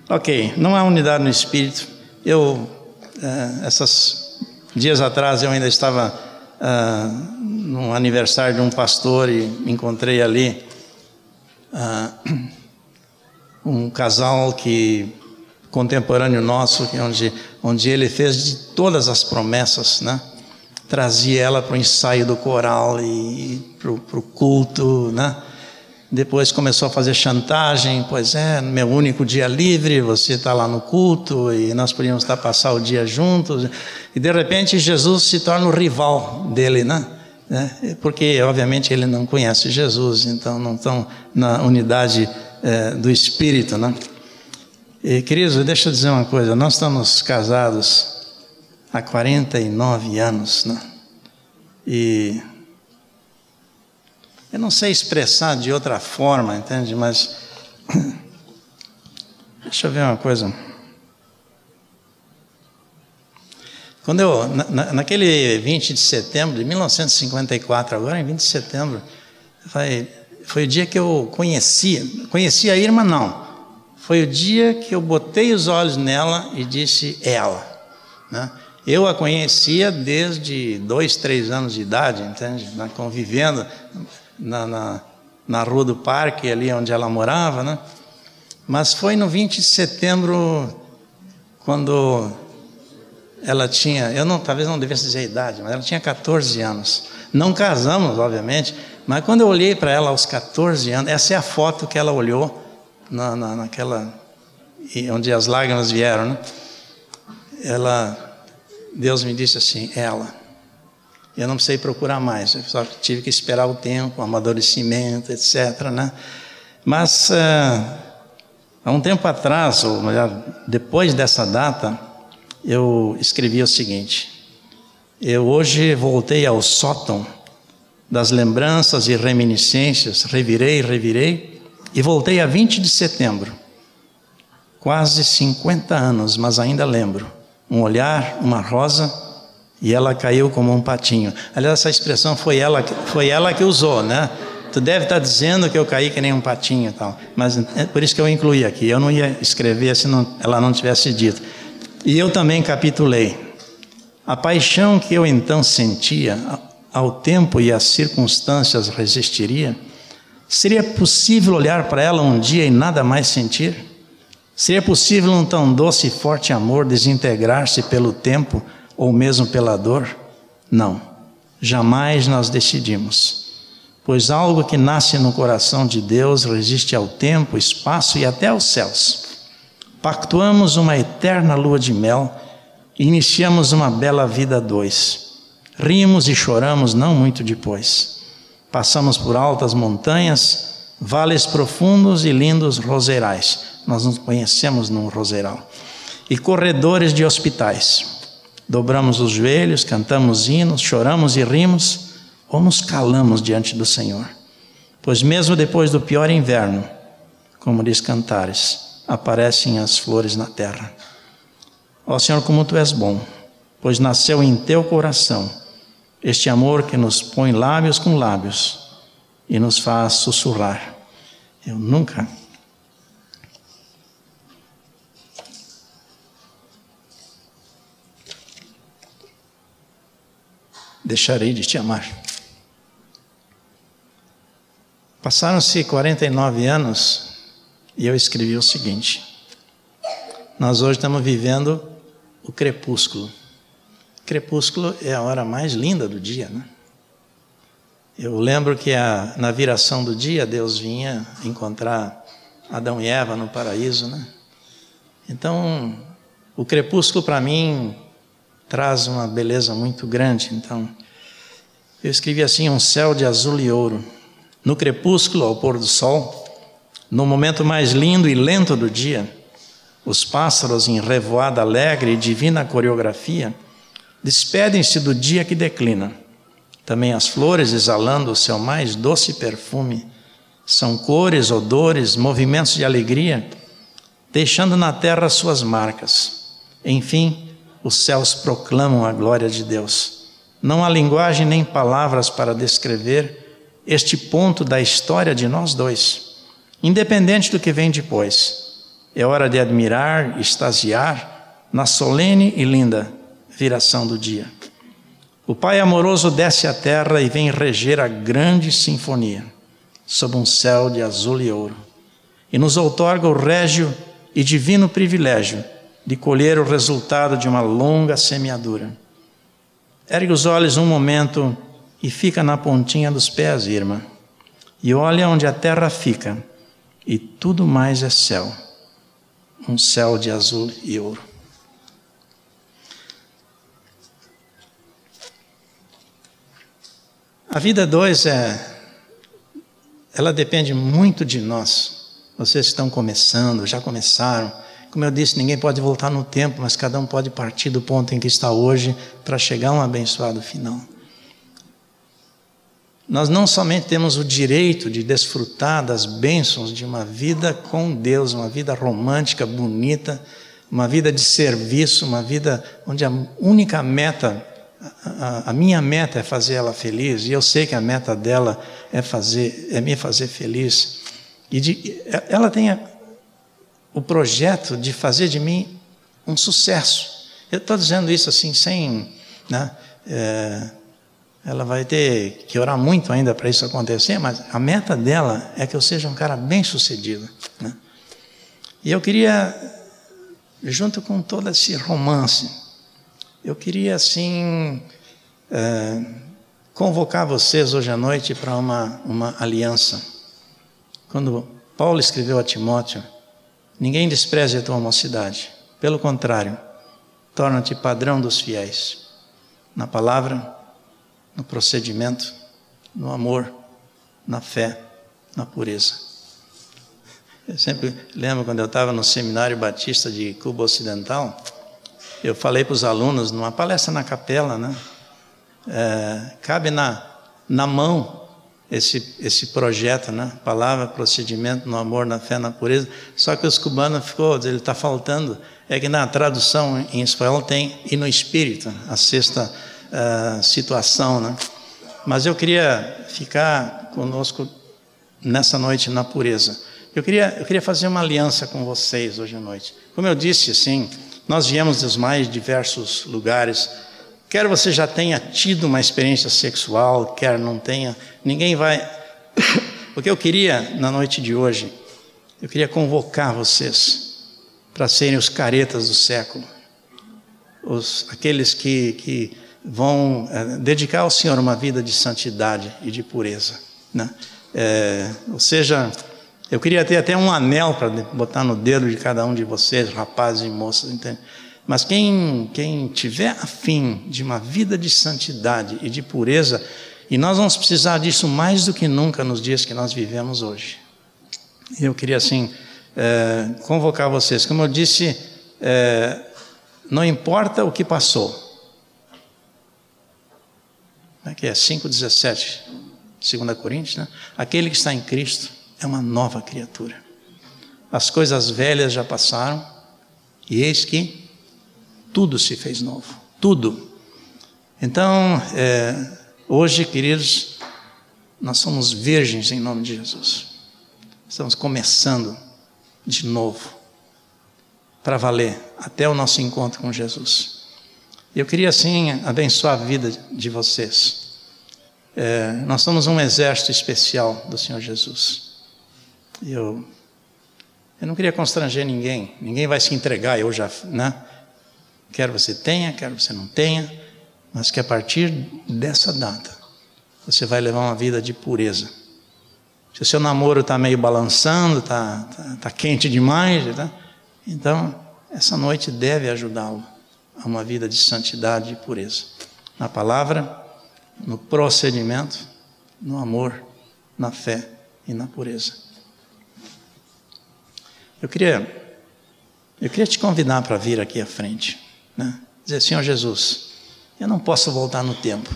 Ok, não há unidade no espírito. Eu, é, esses dias atrás, eu ainda estava é, no aniversário de um pastor e encontrei ali é, um casal que contemporâneo nosso, é onde, onde ele fez de todas as promessas, né? trazia ela para o ensaio do coral e para o culto, né? Depois começou a fazer chantagem, pois é, meu único dia livre, você está lá no culto e nós podíamos estar passar o dia juntos. E de repente Jesus se torna o rival dele, né? É, porque obviamente ele não conhece Jesus, então não estão na unidade é, do Espírito, né? E, queridos, deixa eu dizer uma coisa: nós estamos casados há 49 anos, né? E eu não sei expressar de outra forma, entende? Mas deixa eu ver uma coisa. Quando eu, na, naquele 20 de setembro de 1954, agora em 20 de setembro, foi, foi o dia que eu conheci, conheci a irmã não, foi o dia que eu botei os olhos nela e disse ela, né? Eu a conhecia desde dois, três anos de idade, entende? Convivendo na, na, na rua do parque, ali onde ela morava, né? Mas foi no 20 de setembro, quando ela tinha, eu não, talvez não devesse dizer a idade, mas ela tinha 14 anos. Não casamos, obviamente, mas quando eu olhei para ela aos 14 anos, essa é a foto que ela olhou na, na, naquela, onde as lágrimas vieram, né? Ela Deus me disse assim: ela. Eu não precisei procurar mais, eu só tive que esperar o tempo, o amadurecimento, etc. Né? Mas, uh, há um tempo atrás, ou melhor, depois dessa data, eu escrevi o seguinte: Eu hoje voltei ao sótão das lembranças e reminiscências, revirei, revirei, e voltei a 20 de setembro. Quase 50 anos, mas ainda lembro um olhar, uma rosa, e ela caiu como um patinho. Aliás, essa expressão foi ela, foi ela que usou, né? Tu deve estar dizendo que eu caí que nem um patinho e tal. Mas é por isso que eu incluí aqui. Eu não ia escrever se não, ela não tivesse dito. E eu também capitulei. A paixão que eu então sentia, ao tempo e às circunstâncias resistiria, seria possível olhar para ela um dia e nada mais sentir? Seria possível um tão doce e forte amor desintegrar-se pelo tempo ou mesmo pela dor? Não, jamais nós decidimos. Pois algo que nasce no coração de Deus resiste ao tempo, espaço e até aos céus. Pactuamos uma eterna lua de mel e iniciamos uma bela vida a dois. Rimos e choramos não muito depois. Passamos por altas montanhas, vales profundos e lindos roseirais. Nós nos conhecemos num roseiral. E corredores de hospitais. Dobramos os joelhos, cantamos hinos, choramos e rimos, ou nos calamos diante do Senhor. Pois mesmo depois do pior inverno, como diz Cantares, aparecem as flores na terra. Ó Senhor, como tu és bom, pois nasceu em teu coração este amor que nos põe lábios com lábios e nos faz sussurrar. Eu nunca deixarei de te amar. Passaram-se 49 anos e eu escrevi o seguinte: Nós hoje estamos vivendo o crepúsculo. Crepúsculo é a hora mais linda do dia, né? Eu lembro que a, na viração do dia Deus vinha encontrar Adão e Eva no paraíso, né? Então, o crepúsculo para mim traz uma beleza muito grande. Então, eu escrevi assim: um céu de azul e ouro. No crepúsculo, ao pôr do sol, no momento mais lindo e lento do dia, os pássaros em revoada alegre e divina coreografia despedem-se do dia que declina também as flores exalando o seu mais doce perfume. São cores, odores, movimentos de alegria, deixando na terra suas marcas. Enfim, os céus proclamam a glória de Deus. Não há linguagem nem palavras para descrever este ponto da história de nós dois, independente do que vem depois. É hora de admirar, extasiar na solene e linda viração do dia. O Pai amoroso desce à terra e vem reger a grande sinfonia, sob um céu de azul e ouro, e nos outorga o régio e divino privilégio de colher o resultado de uma longa semeadura. Ergue os olhos um momento e fica na pontinha dos pés, irmã, e olha onde a terra fica, e tudo mais é céu um céu de azul e ouro. A vida dois é. Ela depende muito de nós. Vocês estão começando, já começaram. Como eu disse, ninguém pode voltar no tempo, mas cada um pode partir do ponto em que está hoje para chegar a um abençoado final. Nós não somente temos o direito de desfrutar das bênçãos de uma vida com Deus, uma vida romântica, bonita, uma vida de serviço, uma vida onde a única meta, a, a, minha meta é fazer ela feliz, e eu sei que a meta dela é fazer, é me fazer feliz. E de, ela tem o projeto de fazer de mim um sucesso. Eu estou dizendo isso assim, sem. Né, é, ela vai ter que orar muito ainda para isso acontecer, mas a meta dela é que eu seja um cara bem sucedido. Né? E eu queria, junto com todo esse romance, eu queria assim é, convocar vocês hoje à noite para uma, uma aliança. Quando Paulo escreveu a Timóteo, ninguém despreze a tua mocidade, pelo contrário, torna-te padrão dos fiéis. Na palavra, no procedimento, no amor, na fé, na pureza. Eu sempre lembro quando eu estava no Seminário Batista de Cuba Ocidental, eu falei para os alunos, numa palestra na capela, né? É, cabe na, na mão esse, esse projeto, né? Palavra, procedimento, no amor, na fé, na pureza. Só que os cubanos ficou, ele está faltando. É que na tradução em espanhol tem e no espírito, a sexta uh, situação, né? Mas eu queria ficar conosco nessa noite na pureza. Eu queria, eu queria fazer uma aliança com vocês hoje à noite. Como eu disse, assim, nós viemos dos mais diversos lugares. Quer você já tenha tido uma experiência sexual, quer não tenha, ninguém vai. O que eu queria na noite de hoje, eu queria convocar vocês para serem os caretas do século, os, aqueles que, que vão é, dedicar ao Senhor uma vida de santidade e de pureza. Né? É, ou seja, eu queria ter até um anel para botar no dedo de cada um de vocês, rapazes e moças, entende? Mas quem, quem tiver afim de uma vida de santidade e de pureza, e nós vamos precisar disso mais do que nunca nos dias que nós vivemos hoje. Eu queria, assim, é, convocar vocês. Como eu disse, é, não importa o que passou, que é 5,17, 2 Coríntios, né? aquele que está em Cristo é uma nova criatura. As coisas velhas já passaram, e eis que tudo se fez novo. Tudo. Então, é, hoje, queridos, nós somos virgens em nome de Jesus. Estamos começando de novo, para valer, até o nosso encontro com Jesus. Eu queria, assim, abençoar a vida de vocês. É, nós somos um exército especial do Senhor Jesus. Eu, eu não queria constranger ninguém. Ninguém vai se entregar, eu já, né? Quer você tenha, quer você não tenha, mas que a partir dessa data você vai levar uma vida de pureza. Se o seu namoro está meio balançando, está tá, tá quente demais, tá? então essa noite deve ajudá-lo a uma vida de santidade e pureza. Na palavra, no procedimento, no amor, na fé e na pureza. Eu queria, eu queria te convidar para vir aqui à frente, né? dizer, Senhor Jesus, eu não posso voltar no tempo,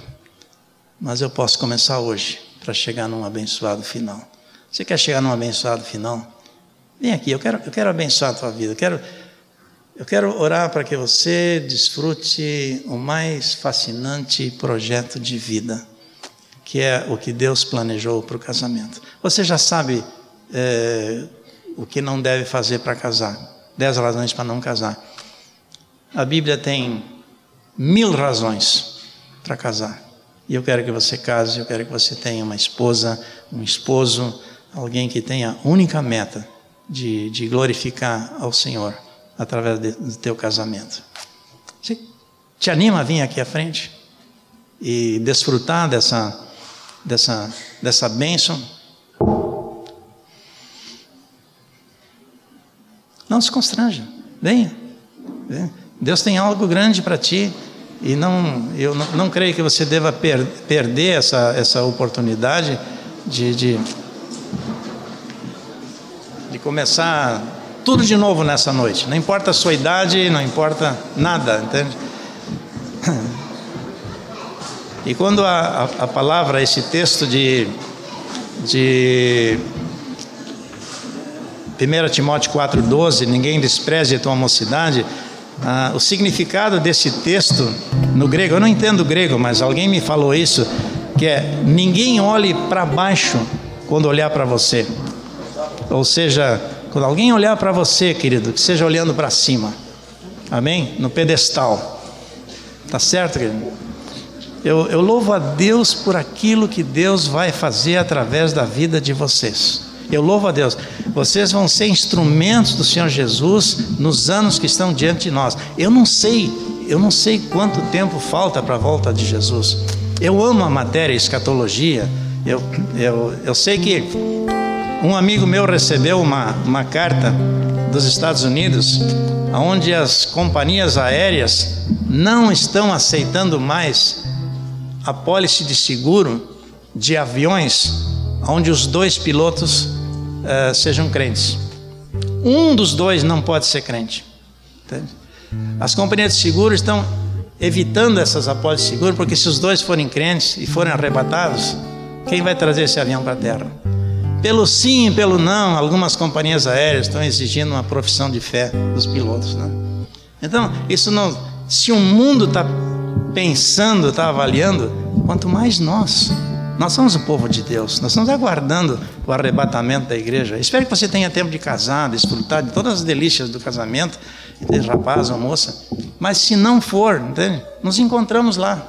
mas eu posso começar hoje para chegar num abençoado final. Você quer chegar num abençoado final? Vem aqui, eu quero, eu quero abençoar a tua vida, eu quero eu quero orar para que você desfrute o mais fascinante projeto de vida, que é o que Deus planejou para o casamento. Você já sabe é, o que não deve fazer para casar. Dez razões para não casar. A Bíblia tem mil razões para casar. E eu quero que você case, eu quero que você tenha uma esposa, um esposo, alguém que tenha a única meta de, de glorificar ao Senhor através de, do teu casamento. Você te anima a vir aqui à frente e desfrutar dessa, dessa, dessa bênção? Não se constranja, venha. Deus tem algo grande para ti e não, eu não, não, creio que você deva per, perder essa, essa oportunidade de, de, de começar tudo de novo nessa noite. Não importa a sua idade, não importa nada, entende? E quando a, a, a palavra, esse texto de, de 1 Timóteo 4,12, ninguém despreze a tua mocidade, ah, o significado desse texto no grego, eu não entendo grego, mas alguém me falou isso, que é ninguém olhe para baixo quando olhar para você. Ou seja, quando alguém olhar para você, querido, que seja olhando para cima. Amém? No pedestal. Tá certo, querido? Eu, eu louvo a Deus por aquilo que Deus vai fazer através da vida de vocês. Eu louvo a Deus. Vocês vão ser instrumentos do Senhor Jesus nos anos que estão diante de nós. Eu não sei, eu não sei quanto tempo falta para a volta de Jesus. Eu amo a matéria escatologia. Eu, eu, eu sei que um amigo meu recebeu uma, uma carta dos Estados Unidos, onde as companhias aéreas não estão aceitando mais a pólice de seguro de aviões onde os dois pilotos uh, sejam crentes. Um dos dois não pode ser crente. Entende? As companhias de seguro estão evitando essas apólices de seguro, porque se os dois forem crentes e forem arrebatados, quem vai trazer esse avião para a terra? Pelo sim e pelo não, algumas companhias aéreas estão exigindo uma profissão de fé dos pilotos. Né? Então, isso não. Se o mundo está pensando, está avaliando, quanto mais nós. Nós somos o povo de Deus, nós estamos aguardando o arrebatamento da igreja. Espero que você tenha tempo de casar, desfrutar de todas as delícias do casamento, de rapaz ou moça. Mas se não for, entende? Nos encontramos lá.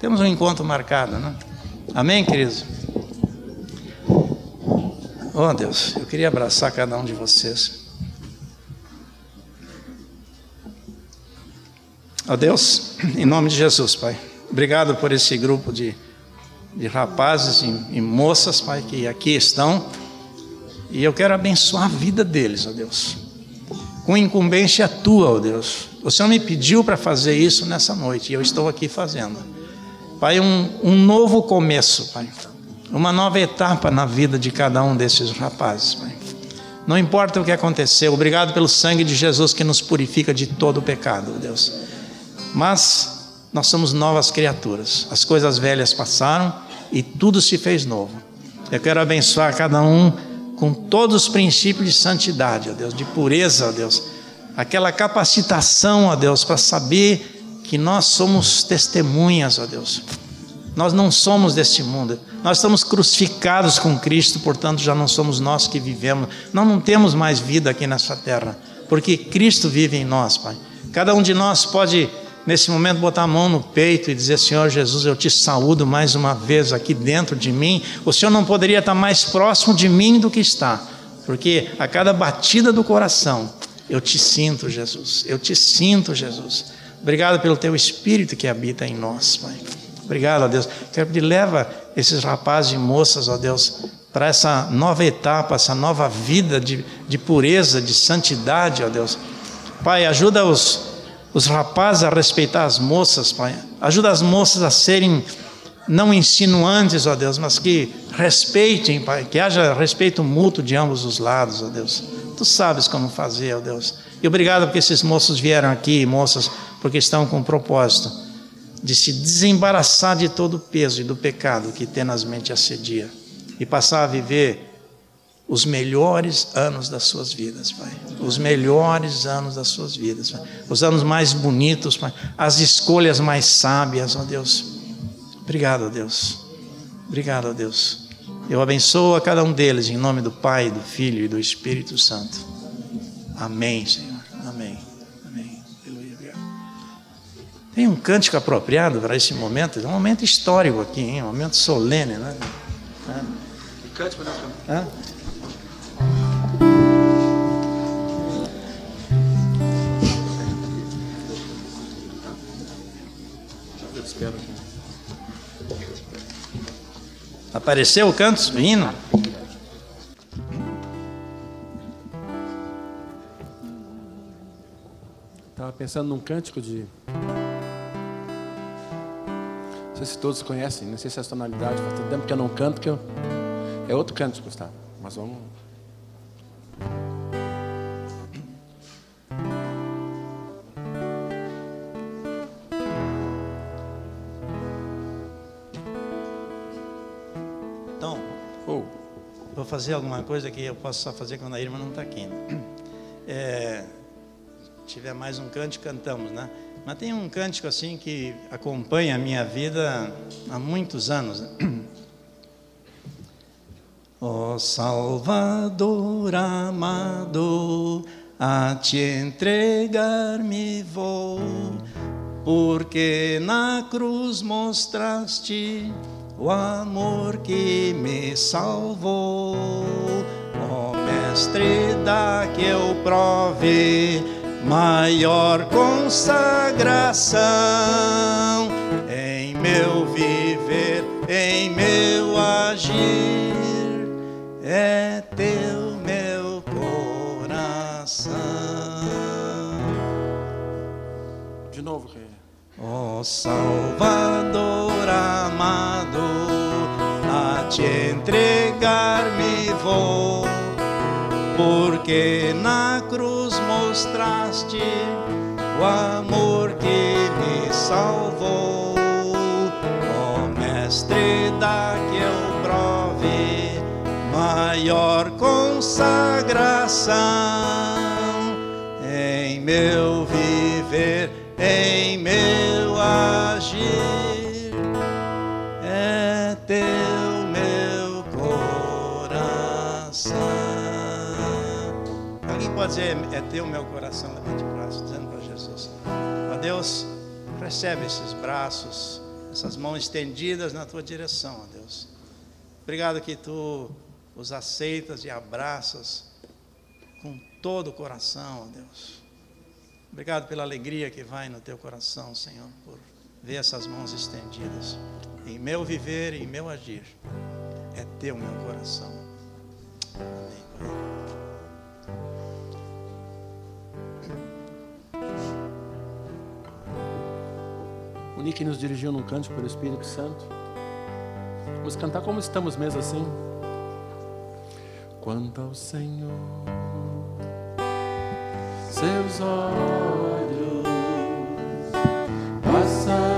Temos um encontro marcado, né? Amém, queridos? Oh Deus, eu queria abraçar cada um de vocês. Ó oh Deus, em nome de Jesus, Pai, obrigado por esse grupo de de rapazes e, e moças, Pai, que aqui estão. E eu quero abençoar a vida deles, ó Deus. Com incumbência tua, ó Deus. O Senhor me pediu para fazer isso nessa noite e eu estou aqui fazendo. Pai, um, um novo começo, Pai. Uma nova etapa na vida de cada um desses rapazes, Pai. Não importa o que aconteceu, obrigado pelo sangue de Jesus que nos purifica de todo o pecado, Deus. Mas nós somos novas criaturas. As coisas velhas passaram e tudo se fez novo. Eu quero abençoar cada um com todos os princípios de santidade, ó Deus, de pureza, ó Deus. Aquela capacitação, ó Deus, para saber que nós somos testemunhas, ó Deus. Nós não somos deste mundo. Nós estamos crucificados com Cristo, portanto já não somos nós que vivemos. Nós não temos mais vida aqui nessa terra, porque Cristo vive em nós, Pai. Cada um de nós pode nesse momento, botar a mão no peito e dizer: Senhor Jesus, eu te saúdo mais uma vez aqui dentro de mim. O Senhor não poderia estar mais próximo de mim do que está, porque a cada batida do coração, eu te sinto, Jesus. Eu te sinto, Jesus. Obrigado pelo teu espírito que habita em nós, Pai. Obrigado, ó Deus. Quero pedir, leva esses rapazes e moças, ó Deus, para essa nova etapa, essa nova vida de, de pureza, de santidade, ó Deus. Pai, ajuda-os os rapazes a respeitar as moças, Pai. Ajuda as moças a serem não insinuantes, ó Deus, mas que respeitem, Pai, que haja respeito mútuo de ambos os lados, ó Deus. Tu sabes como fazer, ó Deus. E obrigado porque esses moços vieram aqui, moças, porque estão com o propósito de se desembaraçar de todo o peso e do pecado que tenazmente assedia e passar a viver os melhores anos das suas vidas, Pai. Os melhores anos das suas vidas, Pai. Os anos mais bonitos, Pai. As escolhas mais sábias, ó Deus. Obrigado, ó Deus. Obrigado, ó Deus. Eu abençoo a cada um deles em nome do Pai, do Filho e do Espírito Santo. Amém, Senhor. Amém. Amém. Aleluia. Tem um cântico apropriado para esse momento, é um momento histórico aqui, hein? um momento solene, né? É. Cântico, né?
Espero.
Apareceu o canto do hino?
Estava pensando num cântico de. Não sei se todos conhecem, não sei se é a tonalidade, faz tanto tempo que eu não canto que eu. É outro cântico, Gustavo. Mas vamos.
Vou fazer alguma coisa que eu posso só fazer quando a irmã não está aqui. né? É, tiver mais um cântico, cantamos, né? Mas tem um cântico assim que acompanha a minha vida há muitos anos. né? Ó Salvador amado, a te entregar me vou, porque na cruz mostraste o amor que me salvou. Ó Mestre, dá que eu prove maior consagração em meu viver, em meu agir é teu meu coração.
de novo,
Ó Salvador amado, a te entregar me vou, porque na cruz mostraste o amor que me salvou. Ó Mestre, dá que eu prove maior consagração em meu pode dizer, é teu meu coração, levante o braço, dizendo para Jesus: Ó Deus, recebe esses braços, essas mãos estendidas na tua direção, ó Deus. Obrigado que tu os aceitas e abraças com todo o coração, ó Deus. Obrigado pela alegria que vai no teu coração, Senhor, por ver essas mãos estendidas. Em meu viver e em meu agir, é teu meu coração. Amém.
O Nick nos dirigiu num cântico pelo Espírito Santo. Vamos cantar como estamos mesmo assim. Quanto ao Senhor, seus olhos passam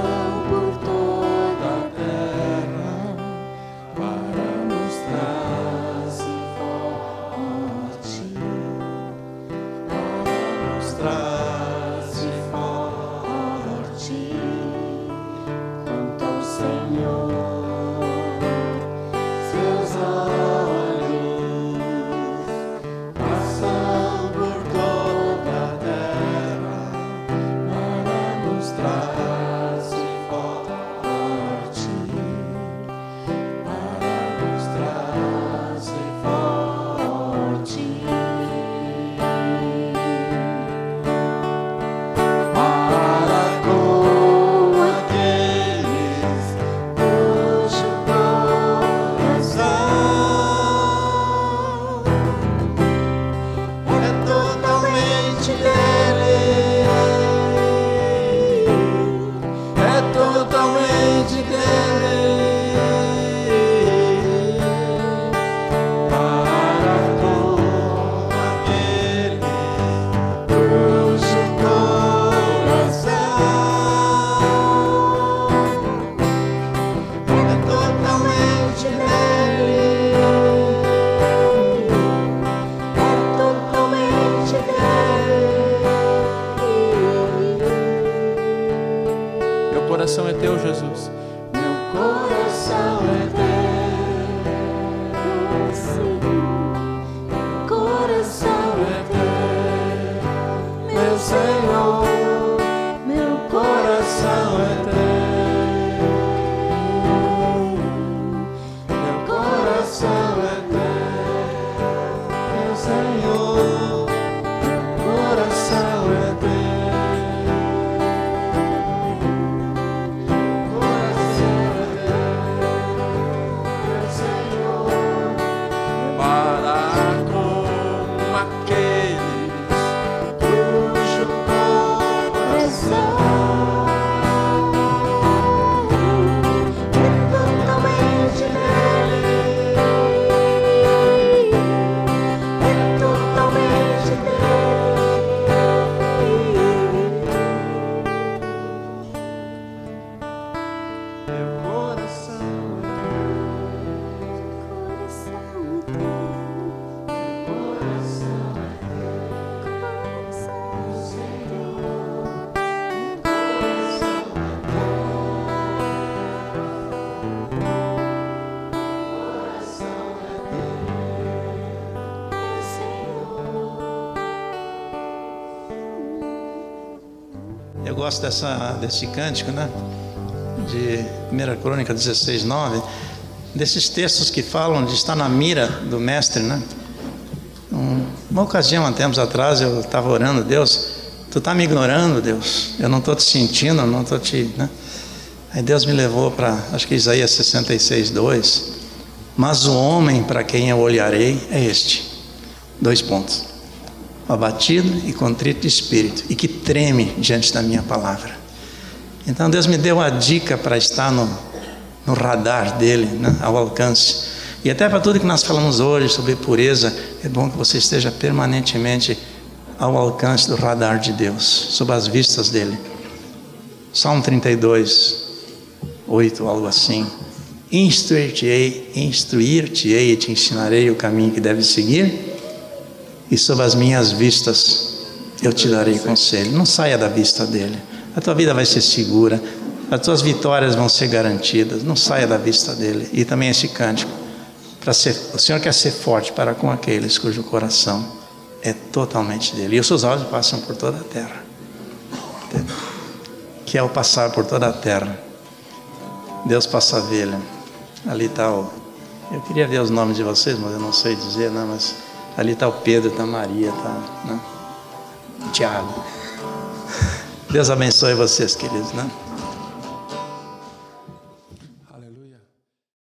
gosto dessa, desse cântico, né? De 1 Crônica 16, 9. Desses textos que falam de estar na mira do Mestre, né? Uma ocasião, há tempos atrás, eu estava orando, Deus, tu está me ignorando, Deus. Eu não estou te sentindo, não estou te. Né? Aí Deus me levou para, acho que Isaías 66, 2. Mas o homem para quem eu olharei é este. Dois pontos. Abatido e contrito de espírito, e que treme diante da minha palavra. Então Deus me deu a dica para estar no, no radar dele, né, ao alcance. E até para tudo que nós falamos hoje sobre pureza, é bom que você esteja permanentemente ao alcance do radar de Deus, sob as vistas dele. Salmo 32, 8, algo assim. Instruir-te-ei, instruir-te-ei e te ensinarei o caminho que deves seguir, e sob as minhas vistas eu te darei conselho. Não saia da vista dele. A tua vida vai ser segura, as tuas vitórias vão ser garantidas. Não saia da vista dele. E também esse cântico para ser, o Senhor quer ser forte para com aqueles cujo coração é totalmente dele. E os seus olhos passam por toda a terra. Que ao passar por toda a terra, Deus passa a ver. Ali está o. Eu queria ver os nomes de vocês, mas eu não sei dizer, não, mas ali está o Pedro, está a Maria, está né? o Tiago. Deus abençoe vocês, queridos. Né?